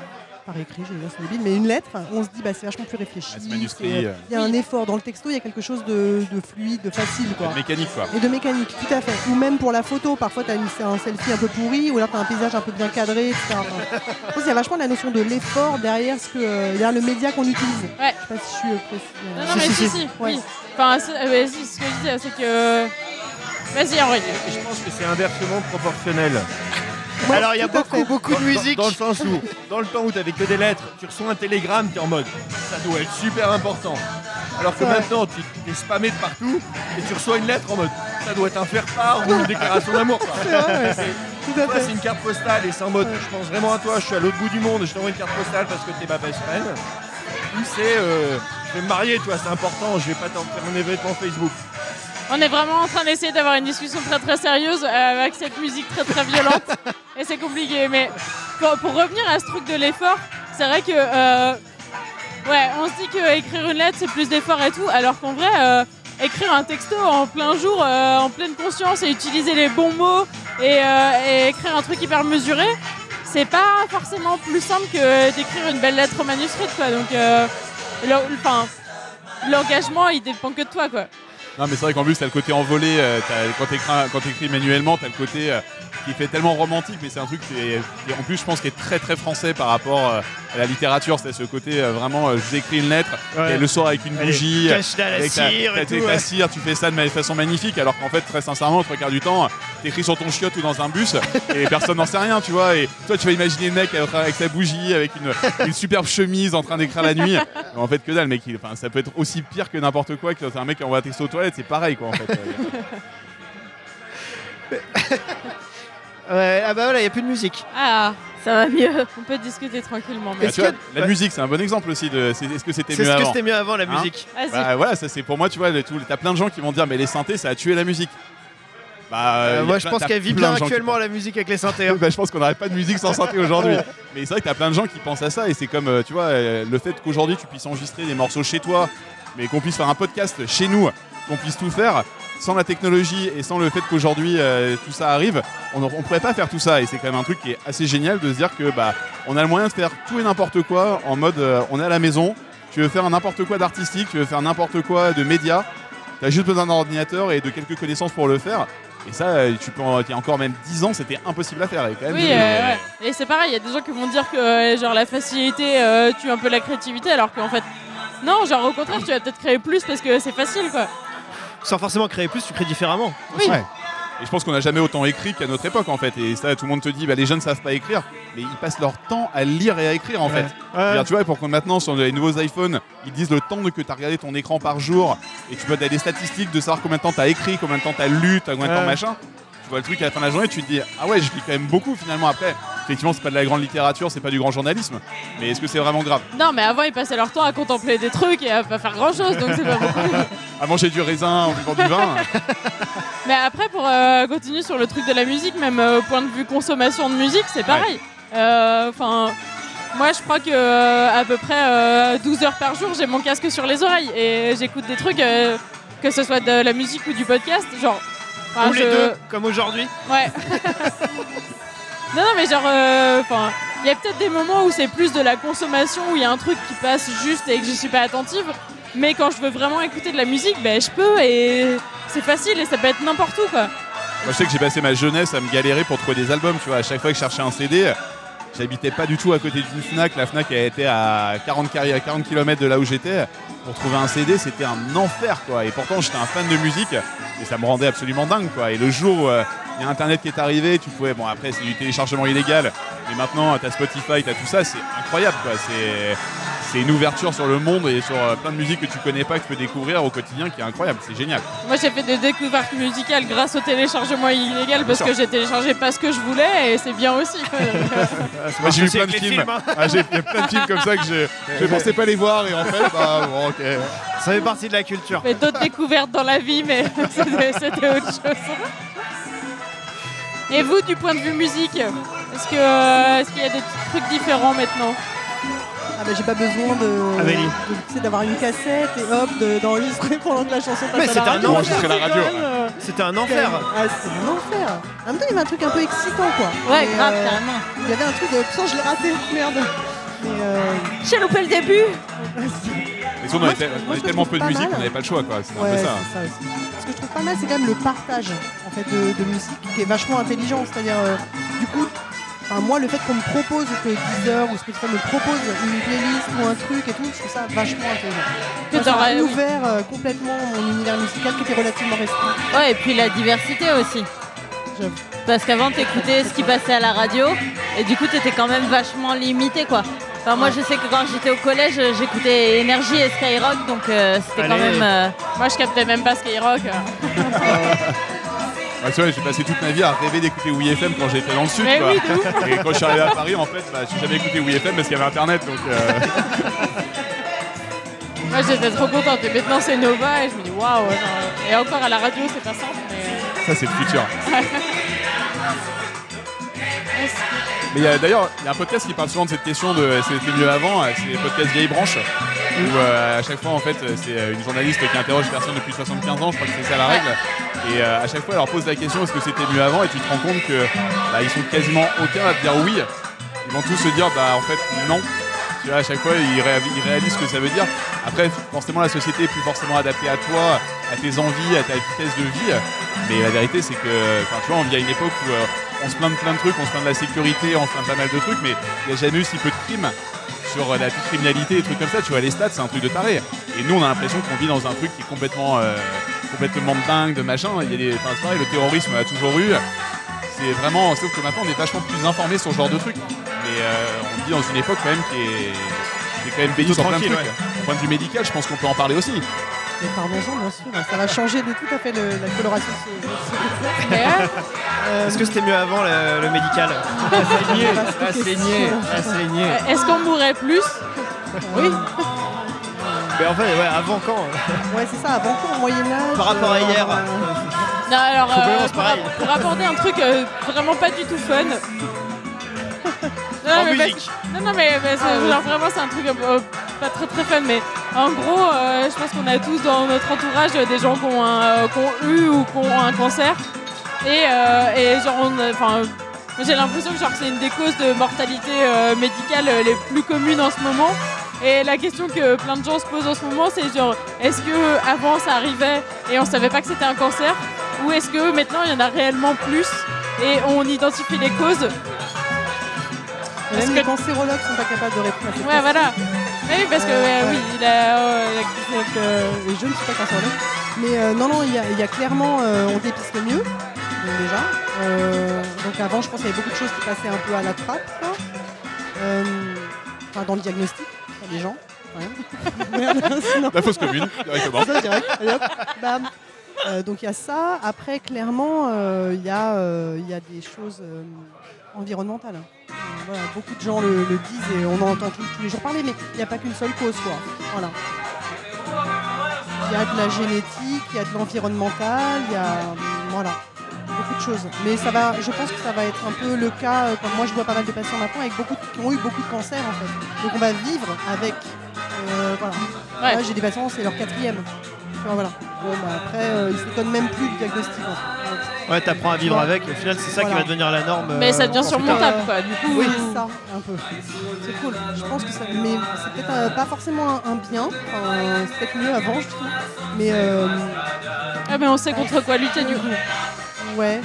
par écrit, je vais dire, c'est débile, mais une lettre, on se dit, bah, c'est vachement plus réfléchi. Ah, c'est- euh. Il y a un effort. Dans le texto, il y a quelque chose de, de fluide, de facile, quoi. Mécanique quoi. Et de mécanique, tout à fait. Ou même pour la photo, parfois tu as un selfie un peu pourri, ou alors tu as un paysage un peu bien cadré, etc. Enfin, je pense qu'il y a vachement la notion de l'effort derrière, ce que, euh, derrière le média qu'on utilise. Ouais. Je sais pas si je suis euh, précis. euh. Non, non, mais si, si, si. si, Ouais. oui. Enfin, euh, si, ce que je disais, c'est que. Vas-y, Henri. Et je pense que c'est inversement proportionnel. Ouais, Alors il y a beaucoup, fait. beaucoup de Dans- musique. Dans, le sens où, dans le temps où t'avais que des lettres, tu reçois un télégramme, t'es en mode ça doit être super important. Alors que Ouais. maintenant, tu es spammé de partout et tu reçois une lettre en mode ça doit être un faire-part ou une déclaration d'amour. Toi, c'est une carte postale et c'est en mode je pense vraiment à toi, je suis à l'autre bout du monde et je t'envoie une carte postale parce que t'es ma best friend. Ou c'est euh, je vais me marier, toi, c'est important, je vais pas t'en faire un événement Facebook. On est vraiment en train d'essayer d'avoir une discussion très très sérieuse euh, avec cette musique très très violente. et c'est compliqué. Mais pour, pour revenir à ce truc de l'effort, c'est vrai que. euh, ouais, on se dit que écrire une lettre c'est plus d'effort et tout, alors qu'en vrai. euh, Écrire un texto en plein jour, euh, en pleine conscience et utiliser les bons mots et, et écrire un truc hyper mesuré, c'est pas forcément plus simple que d'écrire une belle lettre manuscrite quoi. Donc, euh, l'engagement il dépend que de toi quoi. Non mais c'est vrai qu'en plus t'as le côté envolé, euh, quand t'écris manuellement t'as le côté euh, qui fait tellement romantique mais c'est un truc qui est, qui en plus je pense qui est très très français par rapport euh, à la littérature, c'est ce côté euh, vraiment euh, je vous écris une lettre Ouais. et le soir avec une Allez, bougie, cache la avec ta, cire et ta- tout. ta ouais. cire, tu fais ça de façon magnifique alors qu'en fait très sincèrement trois quarts du temps t'écris sur ton chiotte ou dans un bus et personne n'en sait rien tu vois et toi tu vas imaginer le mec avec sa bougie avec une, une superbe chemise en train d'écrire la nuit mais en fait que dalle mec il- ça peut être aussi pire que n'importe quoi que c'est un mec qui envoie un texto aux toilettes c'est pareil quoi en fait Ouais, ah bah voilà, il n'y a plus de musique. Ah, Ça va mieux. on peut discuter tranquillement. Bah, Mais... Est-ce tu vois, que- la ouais. musique c'est un bon exemple aussi de est-ce que c'était C'est mieux ce que avant? c'était mieux avant la Hein? musique. Bah voilà ça c'est pour moi tu vois le tout- t'as plein de gens qui vont dire mais les synthés ça a tué la musique bah Euh, a moi je pense qu'elle vit bien qui actuellement la musique avec les synthés. hein. bah, je pense qu'on n'arrête pas de musique sans synthé aujourd'hui. Mais c'est vrai que t'as plein de gens qui pensent à ça et c'est comme, euh, tu vois, euh, le fait qu'aujourd'hui tu puisses enregistrer des morceaux chez toi, mais qu'on puisse faire un podcast chez nous, qu'on puisse tout faire sans la technologie et sans le fait qu'aujourd'hui euh, tout ça arrive, on ne pourrait pas faire tout ça et c'est quand même un truc qui est assez génial de se dire que bah on a le moyen de faire tout et n'importe quoi en mode euh, on est à la maison, tu veux faire n'importe quoi d'artistique, tu veux faire n'importe quoi de média, t'as juste besoin d'un ordinateur et de quelques connaissances pour le faire. Et ça, tu peux, il y a encore même 10 ans, c'était impossible à faire. Et quand même, Oui, euh, euh, ouais. et c'est pareil, il y a des gens qui vont dire que euh, genre la facilité euh, tue un peu la créativité, alors qu'en fait, non, genre au contraire, tu vas peut-être créer plus parce que c'est facile quoi. Sans forcément créer plus, tu crées différemment. Oui. Ouais. Et je pense qu'on n'a jamais autant écrit qu'à notre époque en fait. Et ça, tout le monde te dit, bah, les jeunes savent pas écrire, mais ils passent leur temps à lire et à écrire en fait. Ouais. Tu vois, pour que maintenant sur les nouveaux iPhones, ils disent le temps que tu as regardé ton écran par jour, et tu peux avoir des statistiques de savoir combien de temps tu as écrit, combien de temps tu as lu, combien de temps machin. Tu vois le truc à la fin de la journée, tu te dis ah ouais, je lis quand même beaucoup finalement. Après, effectivement, c'est pas de la grande littérature, c'est pas du grand journalisme, mais est-ce que c'est vraiment grave? Non, mais avant, ils passaient leur temps à contempler des trucs et à pas faire grand chose, donc c'est pas beaucoup. À manger du raisin en buvant du vin Mais après, pour euh, continuer sur le truc de la musique, même euh, au point de vue consommation de musique, c'est pareil. Euh, Enfin, moi, je crois que euh, à peu près euh, 12 heures par jour, j'ai mon casque sur les oreilles et j'écoute des trucs, euh, que ce soit de la musique ou du podcast, genre. Enfin, Ou les deux, comme aujourd'hui. Ouais. non, non, mais genre, euh, enfin, il y a peut-être des moments où c'est plus de la consommation, où il y a un truc qui passe juste et que je suis pas attentive. Mais quand je veux vraiment écouter de la musique, ben je peux et c'est facile et ça peut être n'importe où quoi. Moi, je sais que j'ai passé ma jeunesse à me galérer pour trouver des albums. Tu vois, à chaque fois que je cherchais un CD, j'habitais pas du tout à côté d'une Fnac. La Fnac elle était à 40, carré- à 40 km de là où j'étais. Pour trouver un CD, c'était un enfer, quoi. Et pourtant, j'étais un fan de musique et ça me rendait absolument dingue, quoi. Et le jour où euh, il y a Internet qui est arrivé, tu pouvais. Bon, après, c'est du téléchargement illégal, mais maintenant, t'as Spotify, t'as tout ça, c'est incroyable, quoi. C'est. C'est une ouverture sur le monde et sur euh, plein de musiques que tu connais pas, que tu peux découvrir au quotidien, qui est incroyable, c'est génial. Moi j'ai fait des découvertes musicales grâce au téléchargement illégal parce sûr. que j'ai téléchargé pas ce que je voulais et c'est bien aussi. quoi. Moi j'ai vu plein de films. films, hein. Ah, j'ai- plein de films comme ça que je, je pensais pas les voir et en fait, bah bon, ok. Ça fait partie de la culture. Mais d'autres découvertes dans la vie, mais c'était autre chose. Et vous, du point de vue musique, est-ce euh, est-ce qu'il y a des trucs différents maintenant? Ah bah j'ai pas besoin de, Amélie. de- tu sais, d'avoir une cassette et hop de- d'enregistrer pendant que la chanson passe Mais à c'était la un radio. la C'est radio, quand même, euh, C'était un enfer. Ah, c'est un enfer. En même temps, il y avait un truc un peu excitant quoi. Ouais, Mais, grave, euh, carrément. Il y avait un truc de putain, je l'ai raté, merde. Mais euh, J'ai loupé le début Mais sinon, on Moi, avait, je- on moi, avait je tellement peu de pas musique mal. qu'on n'avait pas le choix, quoi. C'est un ouais, peu c'est ça. ça aussi. Ce que je trouve pas mal, c'est quand même le partage en fait de, de musique qui est vachement intelligent. C'est-à-dire, euh, du coup, enfin, moi, le fait qu'on me propose que Deezer ou Spotify me propose une playlist ou un truc et tout, je trouve ça vachement intelligent. Que Moi, ça t'aurais- a oui. ouvert euh, complètement mon univers musical qui était relativement restreint. Ouais, et puis la diversité aussi. Parce qu'avant, t'écoutais ce qui passait à la radio, et du coup, t'étais quand même vachement limité, quoi. Enfin, moi, je sais que quand j'étais au collège, j'écoutais Énergie et Skyrock, donc euh, c'était quand même. euh, Moi je captais même pas Skyrock. Vrai, j'ai passé toute ma vie à rêver d'écouter WeFM quand j'étais dans le sud, Mais quoi. oui, de ouf. Et quand je suis arrivé à Paris, en fait, bah, j'ai jamais écouté WeFM parce qu'il y avait Internet, donc. euh, Moi j'étais trop contente et maintenant c'est Nova et je me dis waouh. genre, Et encore à la radio c'est pas simple mais. euh, Ça, c'est le futur. Mais d'ailleurs, il y a un podcast qui parle souvent de cette question de euh, c'était mieux avant, euh, c'est le podcast Vieille Branche, où euh, à chaque fois, en fait, euh, c'est euh, une journaliste qui interroge une personne depuis 75 ans, je crois que c'est ça la règle, et euh, à chaque fois, elle leur pose la question est-ce que c'était mieux avant, et tu te rends compte que bah, ils sont quasiment aucun à te dire oui, ils vont tous se dire bah en fait non. Tu vois, à chaque fois, ils, ré- ils réalisent ce que ça veut dire. Après, forcément, la société est plus forcément adaptée à toi, à tes envies, à ta vitesse de vie. Mais la vérité, c'est que, tu vois, on vit à une époque où euh, on se plaint de plein de trucs, on se plaint de la sécurité, on se plaint pas mal de trucs, mais il n'y a jamais eu si peu de crimes sur euh, la petite criminalité, des trucs comme ça. Tu vois, les stats, c'est un truc de taré. Et nous, on a l'impression qu'on vit dans un truc qui est complètement, euh, complètement dingue, de machin. Il y a des, enfin, pareil, le terrorisme on l'a toujours eu. C'est vraiment, sauf que maintenant, on est vachement plus informé sur ce genre de trucs. Mais euh, on vit dans une époque quand même qui est, qui est quand même bénie sur plein de trucs. Au point de vue médical, je pense qu'on peut en parler aussi. Et parlons-en, bien sûr. Ça va changer de tout à fait le- la coloration de ce, de ce podcast. Mais, euh, Euh, Est-ce que c'était mieux avant le, le médical à saigner, à saigner. Est-ce qu'on mourrait plus Oui, Mais en fait, ouais, avant quand? Ouais, c'est ça, avant quoi, au Moyen-Âge Par rapport à euh, hier. euh, Non, alors, euh, pour, pour apporter un truc euh, vraiment pas du tout fun. Non, En mais parce- musique. non, non, mais, Ah, oui. genre, vraiment, c'est un truc euh, pas très très fun. Mais en gros, euh, je pense qu'on a tous dans notre entourage des gens qui ont, un, euh, qui ont eu ou qui ont un cancer. Et, euh, et genre, enfin, j'ai l'impression que genre, c'est une des causes de mortalité euh, médicale les plus communes en ce moment. Et la question que plein de gens se posent en ce moment, c'est genre, est-ce que avant ça arrivait et on savait pas que c'était un cancer, ou est-ce que maintenant il y en a réellement plus et on identifie les causes? Est-ce Même que- les cancérologues sont pas capables de répondre à cette Ouais, question. voilà. Ah oui, parce que Euh, euh, oui, il a, euh, euh, et je ne suis pas cancérologue. Mais euh, non, non, il y, a- il y a clairement, euh, on dépiste mieux, donc déjà. Euh, donc avant, je pense qu'il y avait beaucoup de choses qui passaient un peu à la trappe, quoi. Euh, Enfin, dans le diagnostic, les gens. Ouais. La fausse commune, directement. Ça, direct. Allez, hop, bam. Euh, donc il y a ça. Après, clairement, euh, il y, a, euh, il y a des choses environnementales. Euh, voilà, beaucoup de gens le, le disent et on en entend tous, tous les jours parler, mais il n'y a pas qu'une seule cause. Quoi. Voilà. Il y a de la génétique, il y a de l'environnemental, il y a voilà, beaucoup de choses. Mais ça va, je pense que ça va être un peu le cas, euh, comme moi je vois pas mal de patients maintenant avec beaucoup de- qui ont eu beaucoup de cancers en fait. Donc on va vivre avec. euh, voilà. Ouais. J'ai des patients, c'est leur quatrième. Voilà. Bon, bah, après, euh, ils s'étonnent même plus du diagnostic. en fait. Ouais, t'apprends à vivre avec, et au final, c'est ça qui va devenir la norme. Mais euh, ça devient ensuite. surmontable, quoi. Du coup, Oui, c'est ça, un peu. C'est cool. Je pense que ça. Mais c'est peut-être euh, pas forcément un, un bien. Enfin, c'est peut-être mieux avant, je trouve. Mais euh, ah, mais on sait contre quoi lutter, du coup. ouais.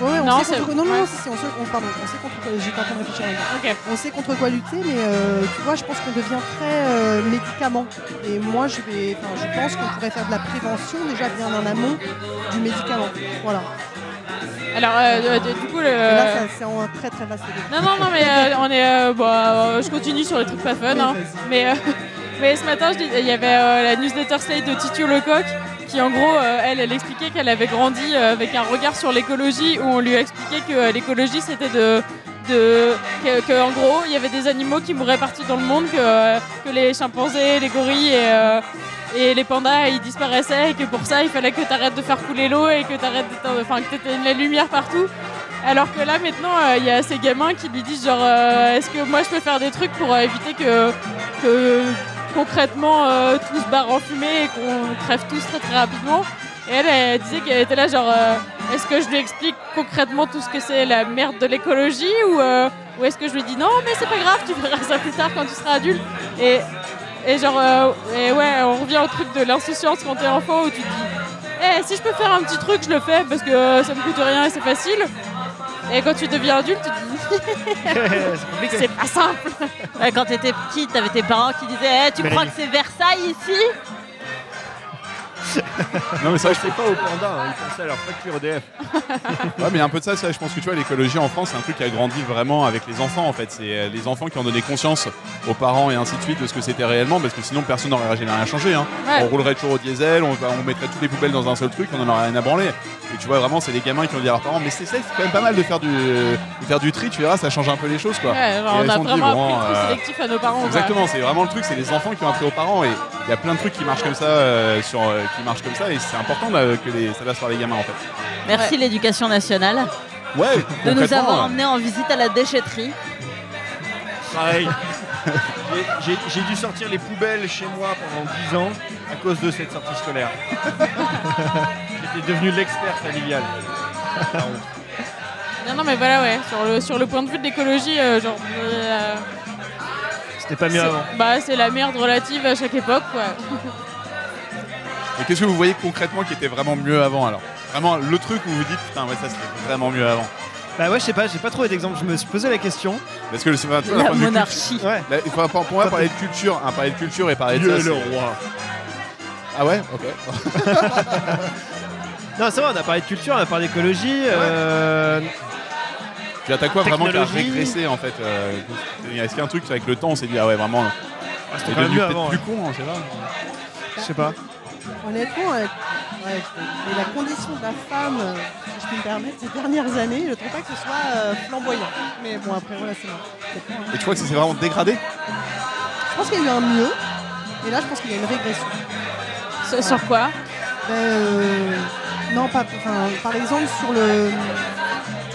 Ouais, ouais, on Non, sait contre... non, non, ouais. non, si, si, on sait, on, pardon, on sait contre quoi, j'étais en train de réfléchir à ça. Ok. On sait contre quoi lutter, mais euh, tu vois, je pense qu'on devient très euh, médicament. Et moi, je vais, je pense qu'on pourrait faire de la prévention déjà bien en amont du médicament. Voilà. Alors, euh, euh, du coup, le. Là, c'est en très très vaste. Non, non, non, mais euh, on est. bon, euh, je continue sur les trucs pas fun. Oui, hein. Mais, mais ce matin, il y avait euh, la newsletter Slate de Titio Lecoq qui, en gros, euh, elle, elle expliquait qu'elle avait grandi euh, avec un regard sur l'écologie où on lui expliquait que l'écologie c'était de. De, que, en gros il y avait des animaux qui mouraient partout dans le monde que, les chimpanzés, les gorilles et, les pandas ils disparaissaient et que pour ça il fallait que tu arrêtes de faire couler l'eau et que tu arrêtes enfin que t'éteignes la lumière partout alors que là maintenant il y a ces gamins qui lui disent genre est-ce que moi je peux faire des trucs pour éviter que, que concrètement euh, tout se barre en fumée et qu'on crève tous très très rapidement. Et elle, elle disait qu'elle était là genre euh, est-ce que je lui explique concrètement tout ce que c'est la merde de l'écologie ou, euh, ou est-ce que je lui dis non mais c'est pas grave tu verras ça plus tard quand tu seras adulte. Et, et genre euh, et ouais on revient au truc de l'insouciance quand t'es enfant où tu te dis eh si je peux faire un petit truc je le fais parce que ça me coûte rien et c'est facile et quand tu deviens adulte tu te dis c'est pas simple. Quand t'étais petite, t'avais tes parents qui disaient Eh, Tu crois que c'est Versailles ici? Non, mais ça, je C'est pas au panda, hein, ils pensaient à leur facture EDF. Ouais, mais un peu de ça, ça, je pense que tu vois, l'écologie en France, c'est un truc qui a grandi vraiment avec les enfants en fait. C'est euh, les enfants qui ont donné conscience aux parents et ainsi de suite de ce que c'était réellement, parce que sinon personne n'aurait jamais rien changé. Hein. Ouais. On roulerait toujours au diesel, on, mettrait toutes les poubelles dans un seul truc, on en aurait rien à branler. Et tu vois, vraiment, c'est les gamins qui ont dit à leurs parents, mais c'est ça, c'est quand même pas mal de faire du, de faire du tri, tu verras, ça change un peu les choses quoi. Ouais, genre, on a vraiment bon, appris le euh, sélectif à nos parents. Exactement, c'est vraiment le truc, c'est les enfants qui ont appris aux parents et il y a plein de trucs qui marchent comme ça, euh, sur, euh, qui marchent comme ça et c'est important là, que les, ça passe par les gamins en fait. Merci l'éducation nationale Ouais, de nous avoir emmenés en visite à la déchetterie. Pareil. J'ai- dû sortir les poubelles chez moi pendant 10 ans à cause de cette sortie scolaire. J'étais devenu l'expert familial. Non, non, mais voilà, ouais. Sur le, sur le point de vue de l'écologie, euh, genre. euh, C'était pas mieux c'est- avant. Bah, c'est la merde relative à chaque époque, quoi. Et qu'est-ce que vous voyez concrètement qui était vraiment mieux avant alors? Vraiment le truc où vous vous dites putain ouais ça c'était vraiment mieux avant. Bah ouais, je sais pas, j'ai pas trouvé d'exemple. Je me suis posé la question. Parce que c'est enfin, tu vois, d'un La monarchie. Ouais. il faut- pour pour moi parler de culture, hein, parler de culture et parler de Dieu ça. le c'est- roi. Ah ouais, ok. Non, c'est vrai, on a parlé de culture, on a parlé d'écologie. euh, Tu attaques quoi vraiment qui a Technologie. régressé en fait euh, Est-ce qu'il y a un truc avec le temps on s'est dit ah ouais vraiment C'était c'est quand même devenu mieux peut-être avant. plus ouais. con, hein, je sais pas. Je sais pas. Honnêtement, euh, ouais, la condition de la femme, euh, si je puis me permettre, ces dernières années, je trouve pas que ce soit euh, flamboyant. Mais bon, après, voilà, c'est moi. Et tu crois que ça s'est vraiment dégradé? Je pense qu'il y a eu un mieux, et là, je pense qu'il y a une régression. Sur, sur quoi? Ben, euh, non, pas, enfin, par exemple, sur le.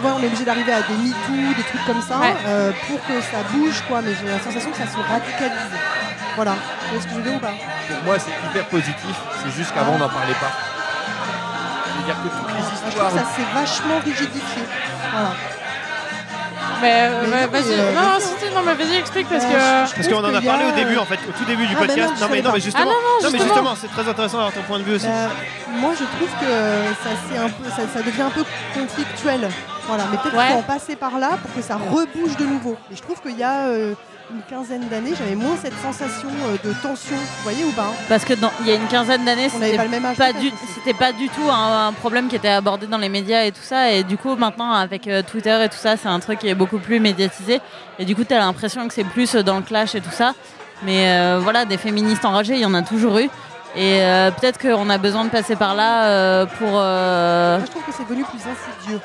Tu vois, on est obligé d'arriver à des MeToo, des trucs comme ça, Ouais. euh, pour que ça bouge, quoi. Mais j'ai la sensation que ça se radicalise. Voilà. Tu vois ce que je veux dire ou pas? Pour moi, c'est hyper positif. C'est juste qu'avant, on n'en parlait pas. C'est-à-dire que toutes les Ah, Je histoires. trouve que ça s'est vachement rigidifié. Voilà. Mais, vas-y. euh, non, vas-y, si, si, non, mais vas-y, explique parce Euh, que. Parce qu'on en a parlé au début, en fait, au tout début du Ah, bah podcast. non, mais, non, mais justement, Ah, non, non, mais justement. c'est très intéressant d'avoir ton point de vue aussi. Euh, moi, je trouve que ça, c'est un peu, ça, ça devient un peu conflictuel. Voilà, mais peut-être Ouais. qu'il faut en passer par là pour que ça rebouge de nouveau. Et je trouve qu'il y a euh, une quinzaine d'années, j'avais moins cette sensation euh, de tension. Vous voyez ou pas hein? Parce que dans- il y a une quinzaine d'années, c'était pas le même âge. pas du, aussi. c'était pas du tout un, un problème qui était abordé dans les médias et tout ça. Et du coup, maintenant, avec euh, Twitter et tout ça, c'est un truc qui est beaucoup plus médiatisé. Et du coup, tu as l'impression que c'est plus dans le clash et tout ça. Mais euh, voilà, des féministes enragées, il y en a toujours eu. Et euh, peut-être qu'on a besoin de passer par là pour. je trouve que c'est devenu plus insidieux.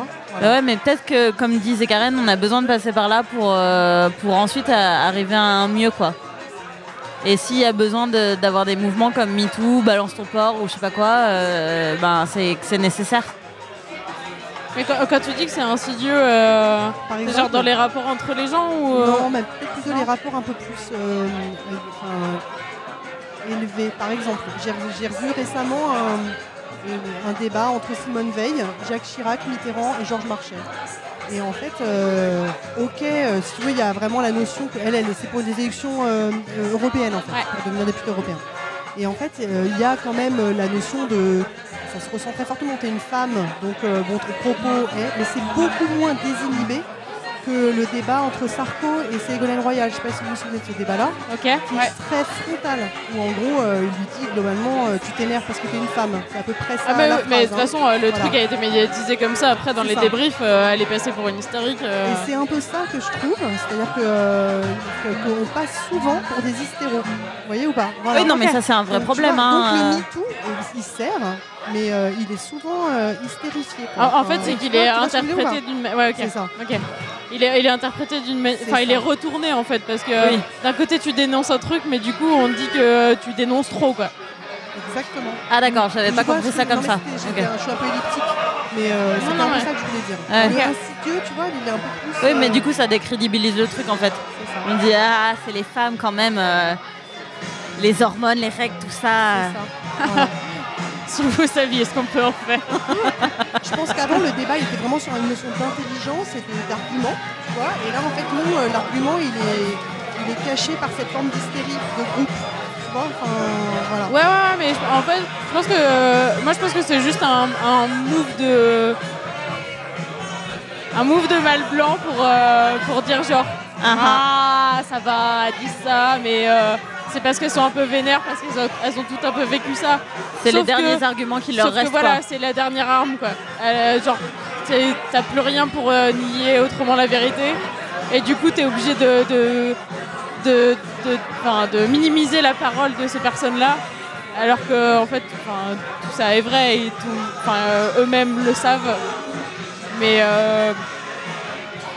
Bah Voilà. ouais, mais peut-être que, comme disait Karen, on a besoin de passer par là pour, euh, pour ensuite à- arriver à un mieux, quoi. Et s'il y a besoin de- d'avoir des mouvements comme MeToo, Balance ton port ou je sais pas quoi, euh, ben c'est nécessaire. Mais quand, quand tu dis que c'est insidieux, euh, Par c'est exemple, genre dans les rapports entre les gens ou. euh, Non, mais peut-être plutôt les rapports un peu plus euh, euh, enfin, élevés. Par exemple, j'ai j'ai revu récemment un, euh, un débat entre Simone Veil, Jacques Chirac, Mitterrand et Georges Marchais. Et en fait, euh, ok, euh, si tu veux, il y a vraiment la notion qu'elle, elle, c'est pour des élections euh, européennes, en fait, Ouais. pour devenir député européen. Et en fait, il y a quand même la notion de. Ça se ressent très fortement, tu es une femme, donc bon, ton propos est. Mais c'est beaucoup moins désinhibé que le débat entre Sarko et Ségolène Royal. Je ne sais pas si vous vous souvenez de ce débat-là, Ok, qui ouais. est très frontal. Où en gros, euh, il lui dit globalement, euh, tu t'énerves parce que tu es une femme. C'est à peu près ça. Ah mais, la mais de toute hein. façon, euh, le Voilà. truc a été médiatisé comme ça. Après, dans les ça. débriefs, euh, elle est passée pour une hystérique. euh. Et c'est un peu ça que je trouve, c'est-à-dire que, euh, que- qu'on passe souvent pour des hystéros. Vous voyez ou pas? Voilà. oui, non, mais ça c'est un vrai Donc, problème. vois, hein, Donc euh. le MeToo, il sert, mais euh, il est souvent euh, hystérifié. quoi. En, fait, c'est tu qu'il est interprété d'une. Ouais, ok. C'est ça. Il est, il est interprété d'une. C'est Enfin, il est retourné en fait, parce que Oui. d'un côté tu dénonces un truc, mais du coup on dit que tu dénonces trop quoi. Exactement. Ah d'accord, j'avais pas compris ça comme non, ça. un- Je suis un peu elliptique, mais euh, non, un peu ouais. ça que je voulais dire. Ouais. Il est Ok. insidieux, tu vois, il est un peu plus. Oui, mais euh, du coup ça décrédibilise le truc en fait. c'est ça. On dit ah c'est les femmes quand même, euh, les hormones, les règles, tout ça. C'est ça. Voilà. Si vous saviez ce qu'on peut en faire. Je pense qu'avant, le débat il était vraiment sur une notion d'intelligence et d'argument, tu vois. Et là, en fait, nous, euh, l'argument, il est, il est caché par cette forme d'hystérie de groupe, tu vois. Enfin, voilà. Ouais, ouais, ouais, mais je- en fait, je pense que. euh, moi, je pense que c'est juste un, un move de. Un move de mal blanc pour, euh, pour dire genre. Ah, Ah, ça va, dit ça, mais euh, c'est parce qu'elles sont un peu vénères, parce qu'elles ont, elles ont toutes un peu vécu ça. C'est les derniers que- arguments qui leur Sauf que restent. voilà, c'est la dernière arme, quoi. Euh, genre, t'as plus rien pour euh, nier autrement la vérité. Et du coup, t'es obligé de, de, de, de- minimiser la parole de ces personnes-là. Alors que, en fait, tout ça est vrai et tout, euh, eux-mêmes le savent. Mais, euh,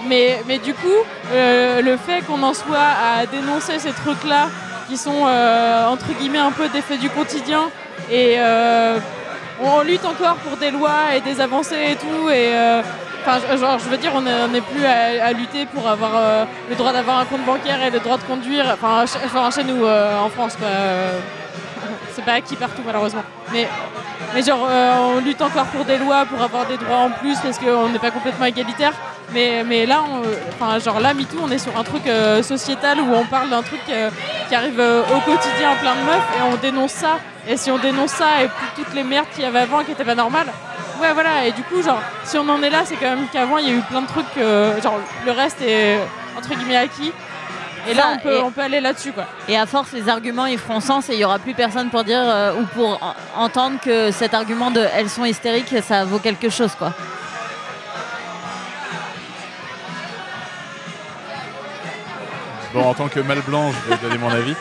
mais, mais du coup, euh, le fait qu'on en soit à dénoncer ces trucs-là, qui sont euh, entre guillemets un peu des faits du quotidien, et euh, on lutte encore pour des lois et des avancées et tout, et euh, enfin, genre, je veux dire, on n'est plus à, lutter pour avoir le droit d'avoir un compte bancaire et le droit de conduire, enfin, chez, nous en France. C'est pas acquis partout malheureusement, mais mais genre, euh, on lutte encore pour des lois, pour avoir des droits en plus, parce qu'on n'est pas complètement égalitaire. Mais, mais là, on- genre là, MeToo, on est sur un truc euh, sociétal où on parle d'un truc euh, qui arrive au quotidien à plein de meufs et on dénonce ça. Et si on dénonce ça et toutes les merdes qu'il y avait avant qui étaient pas normales, ouais, voilà. Et du coup, genre, si on en est là, c'est quand même qu'avant, il y a eu plein de trucs, genre, le reste est entre guillemets acquis. Et là, on peut, et- on peut aller là-dessus, quoi. Et à force, les arguments ils feront sens et il y aura plus personne pour dire euh, ou pour en- entendre que cet argument de elles sont hystériques, ça vaut quelque chose quoi. Bon, en tant que mal blanc, je vais donner mon avis.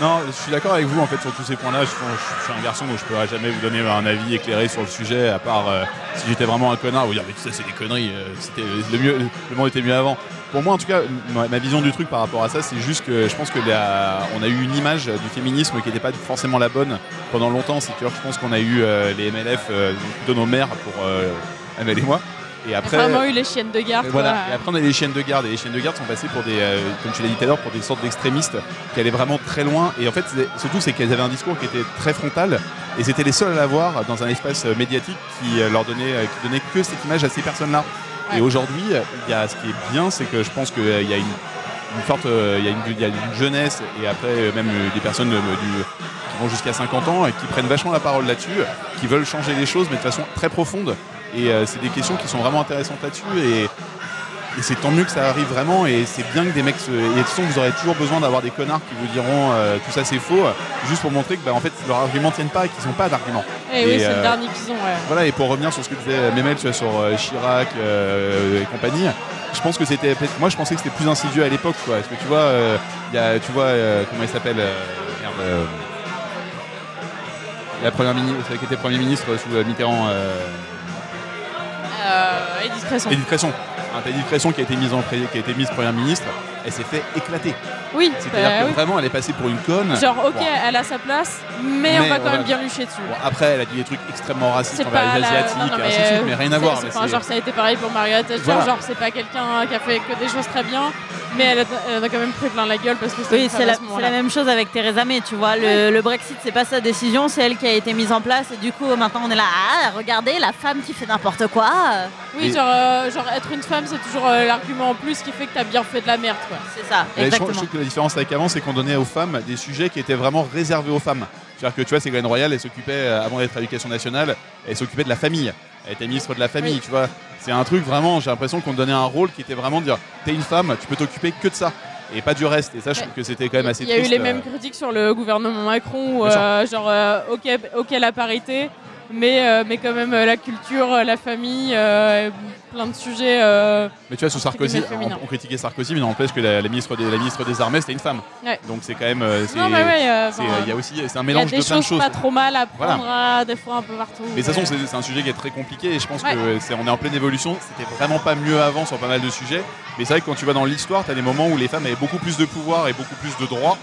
Non, je suis d'accord avec vous en fait sur tous ces points-là. Je, je suis un garçon donc je pourrais jamais vous donner un avis éclairé sur le sujet, à part euh, si j'étais vraiment un connard, vous dire mais tout ça c'est des conneries, euh, c'était le mieux, le monde était mieux avant. Pour moi en tout cas, ma, vision du truc par rapport à ça, c'est juste que je pense que la- on a eu une image du féminisme qui n'était pas forcément la bonne pendant longtemps. C'est que je pense qu'on a eu euh, les MLF euh, de nos mères pour euh, Amel et moi. Et Il y a après, vraiment eu les chiennes de garde. et voilà. quoi. Et après, on a les chiennes de garde. Et les chiennes de garde sont passées pour des, euh, comme tu l'as dit tout à l'heure, pour des sortes d'extrémistes qui allaient vraiment très loin. Et en fait, surtout, c'est qu'elles avaient un discours qui était très frontal. Et c'était les seuls à l'avoir dans un espace médiatique qui leur donnait, qui donnait que cette image à ces personnes-là. Ouais. Et aujourd'hui, euh, il y a, ce qui est bien, c'est que je pense qu'il y a une, une forte, euh, il y a une, il y a une jeunesse et après euh, même euh, des personnes euh, du- qui vont jusqu'à 50 ans et qui prennent vachement la parole là-dessus, qui veulent changer les choses, mais de façon très profonde. Et euh, c'est des questions qui sont vraiment intéressantes là-dessus. Et, et c'est tant mieux que ça arrive vraiment. Et c'est bien que des mecs. Se... Et de toute façon, vous aurez toujours besoin d'avoir des connards qui vous diront euh, tout ça c'est faux, juste pour montrer que bah, en fait leurs arguments tiennent pas et qu'ils n'ont pas d'arguments. Et, oui, c'est euh, le dernier qu'ils ont, ouais. Voilà, et pour revenir sur ce que disait Memel tu vois, sur euh, Chirac euh, et compagnie, je pense que c'était. Moi, je pensais que c'était plus insidieux à l'époque, quoi. Parce que tu vois, euh, il y a, tu vois, euh, comment il s'appelle euh, merde, euh, La première ministre, qui était Premier ministre sous euh, Mitterrand, euh, Euh, et discrétion. Edith Cresson. Hein, t'as Cresson qui a été mise en qui a été mise Première ministre, elle s'est fait éclater. Oui, C'est-à-dire bah que oui. vraiment elle est passée pour une conne. Genre, ok, elle a sa place, mais, on va quand on va- même bien lui chier dessus. Bon, après, elle a dit des trucs extrêmement racistes envers les la- Asiatiques, non, non, et ainsi de suite, euh, mais rien à c'est- voir. mais enfin, genre ça a été pareil pour Thatcher, Voilà. genre c'est pas quelqu'un qui a fait que des choses très bien, mais elle, a- elle en a quand même pris plein la gueule parce que Oui, c'est la, même chose avec Theresa May, tu vois. Le, le Brexit, c'est pas sa décision, c'est elle qui a été mise en place. Et du coup, maintenant, on est là, ah, regardez, la femme qui fait n'importe quoi. Oui, Et- genre, euh, genre être une femme, c'est toujours euh, l'argument en plus qui fait que t'as bien fait de la merde, quoi. C'est ça, je, trouve, que la différence avec avant, c'est qu'on donnait aux femmes des sujets qui étaient vraiment réservés aux femmes. C'est-à-dire que tu vois, Ségolène Royal, elle s'occupait, euh, avant d'être à l'éducation nationale, elle s'occupait de la famille. Elle était ministre de la famille, Oui. tu vois. C'est un truc vraiment, j'ai l'impression qu'on donnait un rôle qui était vraiment de dire t'es une femme, tu peux t'occuper que de ça. Et pas du reste. Et ça, je trouve que c'était quand même assez Il y a eu triste, les euh. mêmes critiques sur le gouvernement Macron, où, euh, genre, euh, ok, ok la parité, mais, euh, mais quand même euh, la culture, euh, la famille, euh, plein de sujets. euh, Mais tu vois, sous Sarkozy, on, on critiquait Sarkozy, mais n'empêche que la, la ministre des, la ministre des Armées, c'était une femme. Ouais. Donc c'est quand même. Non, mais ouais, c'est, y a aussi, c'est un il y a mélange des de plein de choses pas trop mal à Voilà. prendre à- des fois un peu partout. Mais de toute façon, c'est c'est un sujet qui est très compliqué et je pense Ouais. que c'est, on est en pleine évolution. C'était vraiment pas mieux avant sur pas mal de sujets. Mais c'est vrai que quand tu vas dans l'histoire, tu as des moments où les femmes avaient beaucoup plus de pouvoir et beaucoup plus de droits.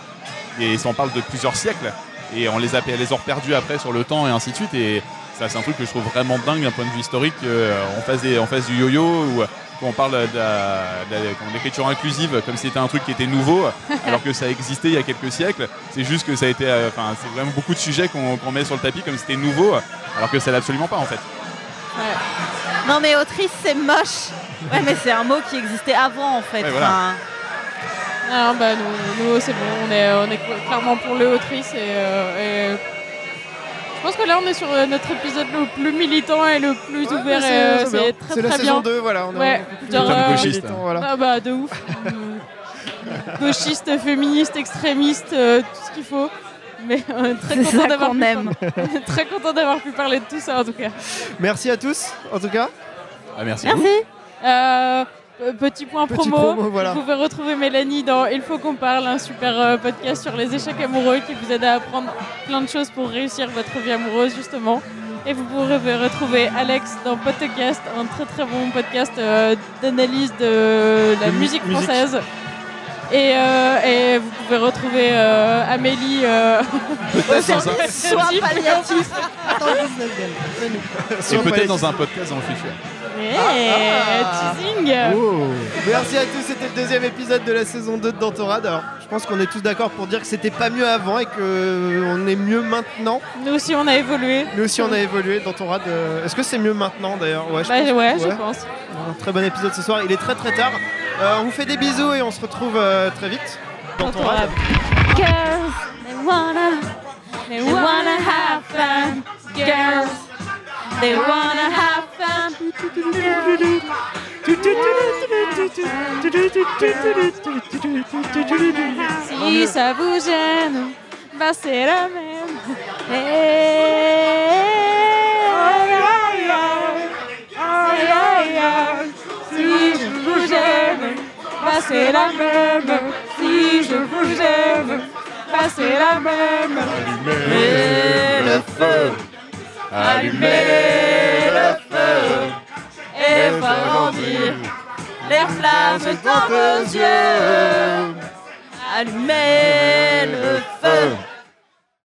Et ça, on parle de plusieurs siècles. Et on les a, les reperdus après sur le temps et ainsi de suite. Et ça, c'est un truc que je trouve vraiment dingue d'un point de vue historique. euh, on, fasse des, on fasse du yo-yo ou qu'on parle de, l'écriture inclusive comme si c'était un truc qui était nouveau, alors que ça existait il y a quelques siècles. C'est juste que ça a été. euh, Enfin, c'est vraiment beaucoup de sujets qu'on met sur le tapis comme si c'était nouveau, alors que ça l'est absolument pas en fait. Non, mais autrice, c'est moche. Ouais, mais c'est un mot qui existait avant, en fait. Ouais, voilà. Enfin, Non, bah nous, nous, c'est bon, on est, on est clairement pour le autrice et, euh, et je pense que là on est sur euh, notre épisode le plus militant et le plus Ouais, ouvert euh, c'est bien. c'est très C'est la très saison bien. 2, voilà. On est Ouais, genre, euh, gauchiste. voilà. Ah bah de ouf. Gauchiste, féministe, extrémiste, euh, tout ce qu'il faut. Mais on est très content d'avoir pu, aime. très content d'avoir pu parler de tout ça en tout cas. Merci à tous, en tout cas. Ah, merci. Merci. Euh, petit point Petit promo, promo, voilà. vous pouvez retrouver Mélanie dans Il faut qu'on parle, un super euh, podcast sur les échecs amoureux qui vous aide à apprendre plein de choses pour réussir votre vie amoureuse justement. Et vous pourrez retrouver Alex dans Podcast, un très très bon podcast euh, d'analyse de la De musique musique. Et, euh, et vous pouvez retrouver euh, Amélie euh, dans un, Soins palliatifs. Attends, 19e. Venez. et peut-être dans un podcast dans le futur. hey, Ah. teasing Oh. Merci à tous, c'était le deuxième épisode de la saison 2 de Dantorade. Alors, je pense qu'on est tous d'accord pour dire que c'était pas mieux avant et qu'on est mieux maintenant. Nous aussi on a évolué. Nous aussi, on a évolué. Dantorade, euh, est-ce que c'est mieux maintenant d'ailleurs? Ouais, je Bah pense ouais, je pense. Un très bon épisode ce soir. Il est très très tard. Euh, on vous fait des bisous et on se retrouve euh, très vite. Dantorade. Girls, they wanna, They wanna have fun. Girls, they wanna have fun. Si ça vous gêne, bah c'est la même. Si je vous gêne, c'est la même. Si je vous bah c'est la même. Allumez le feu Allumez le feu et faire grandir les flammes dans vos yeux. Allumez le feu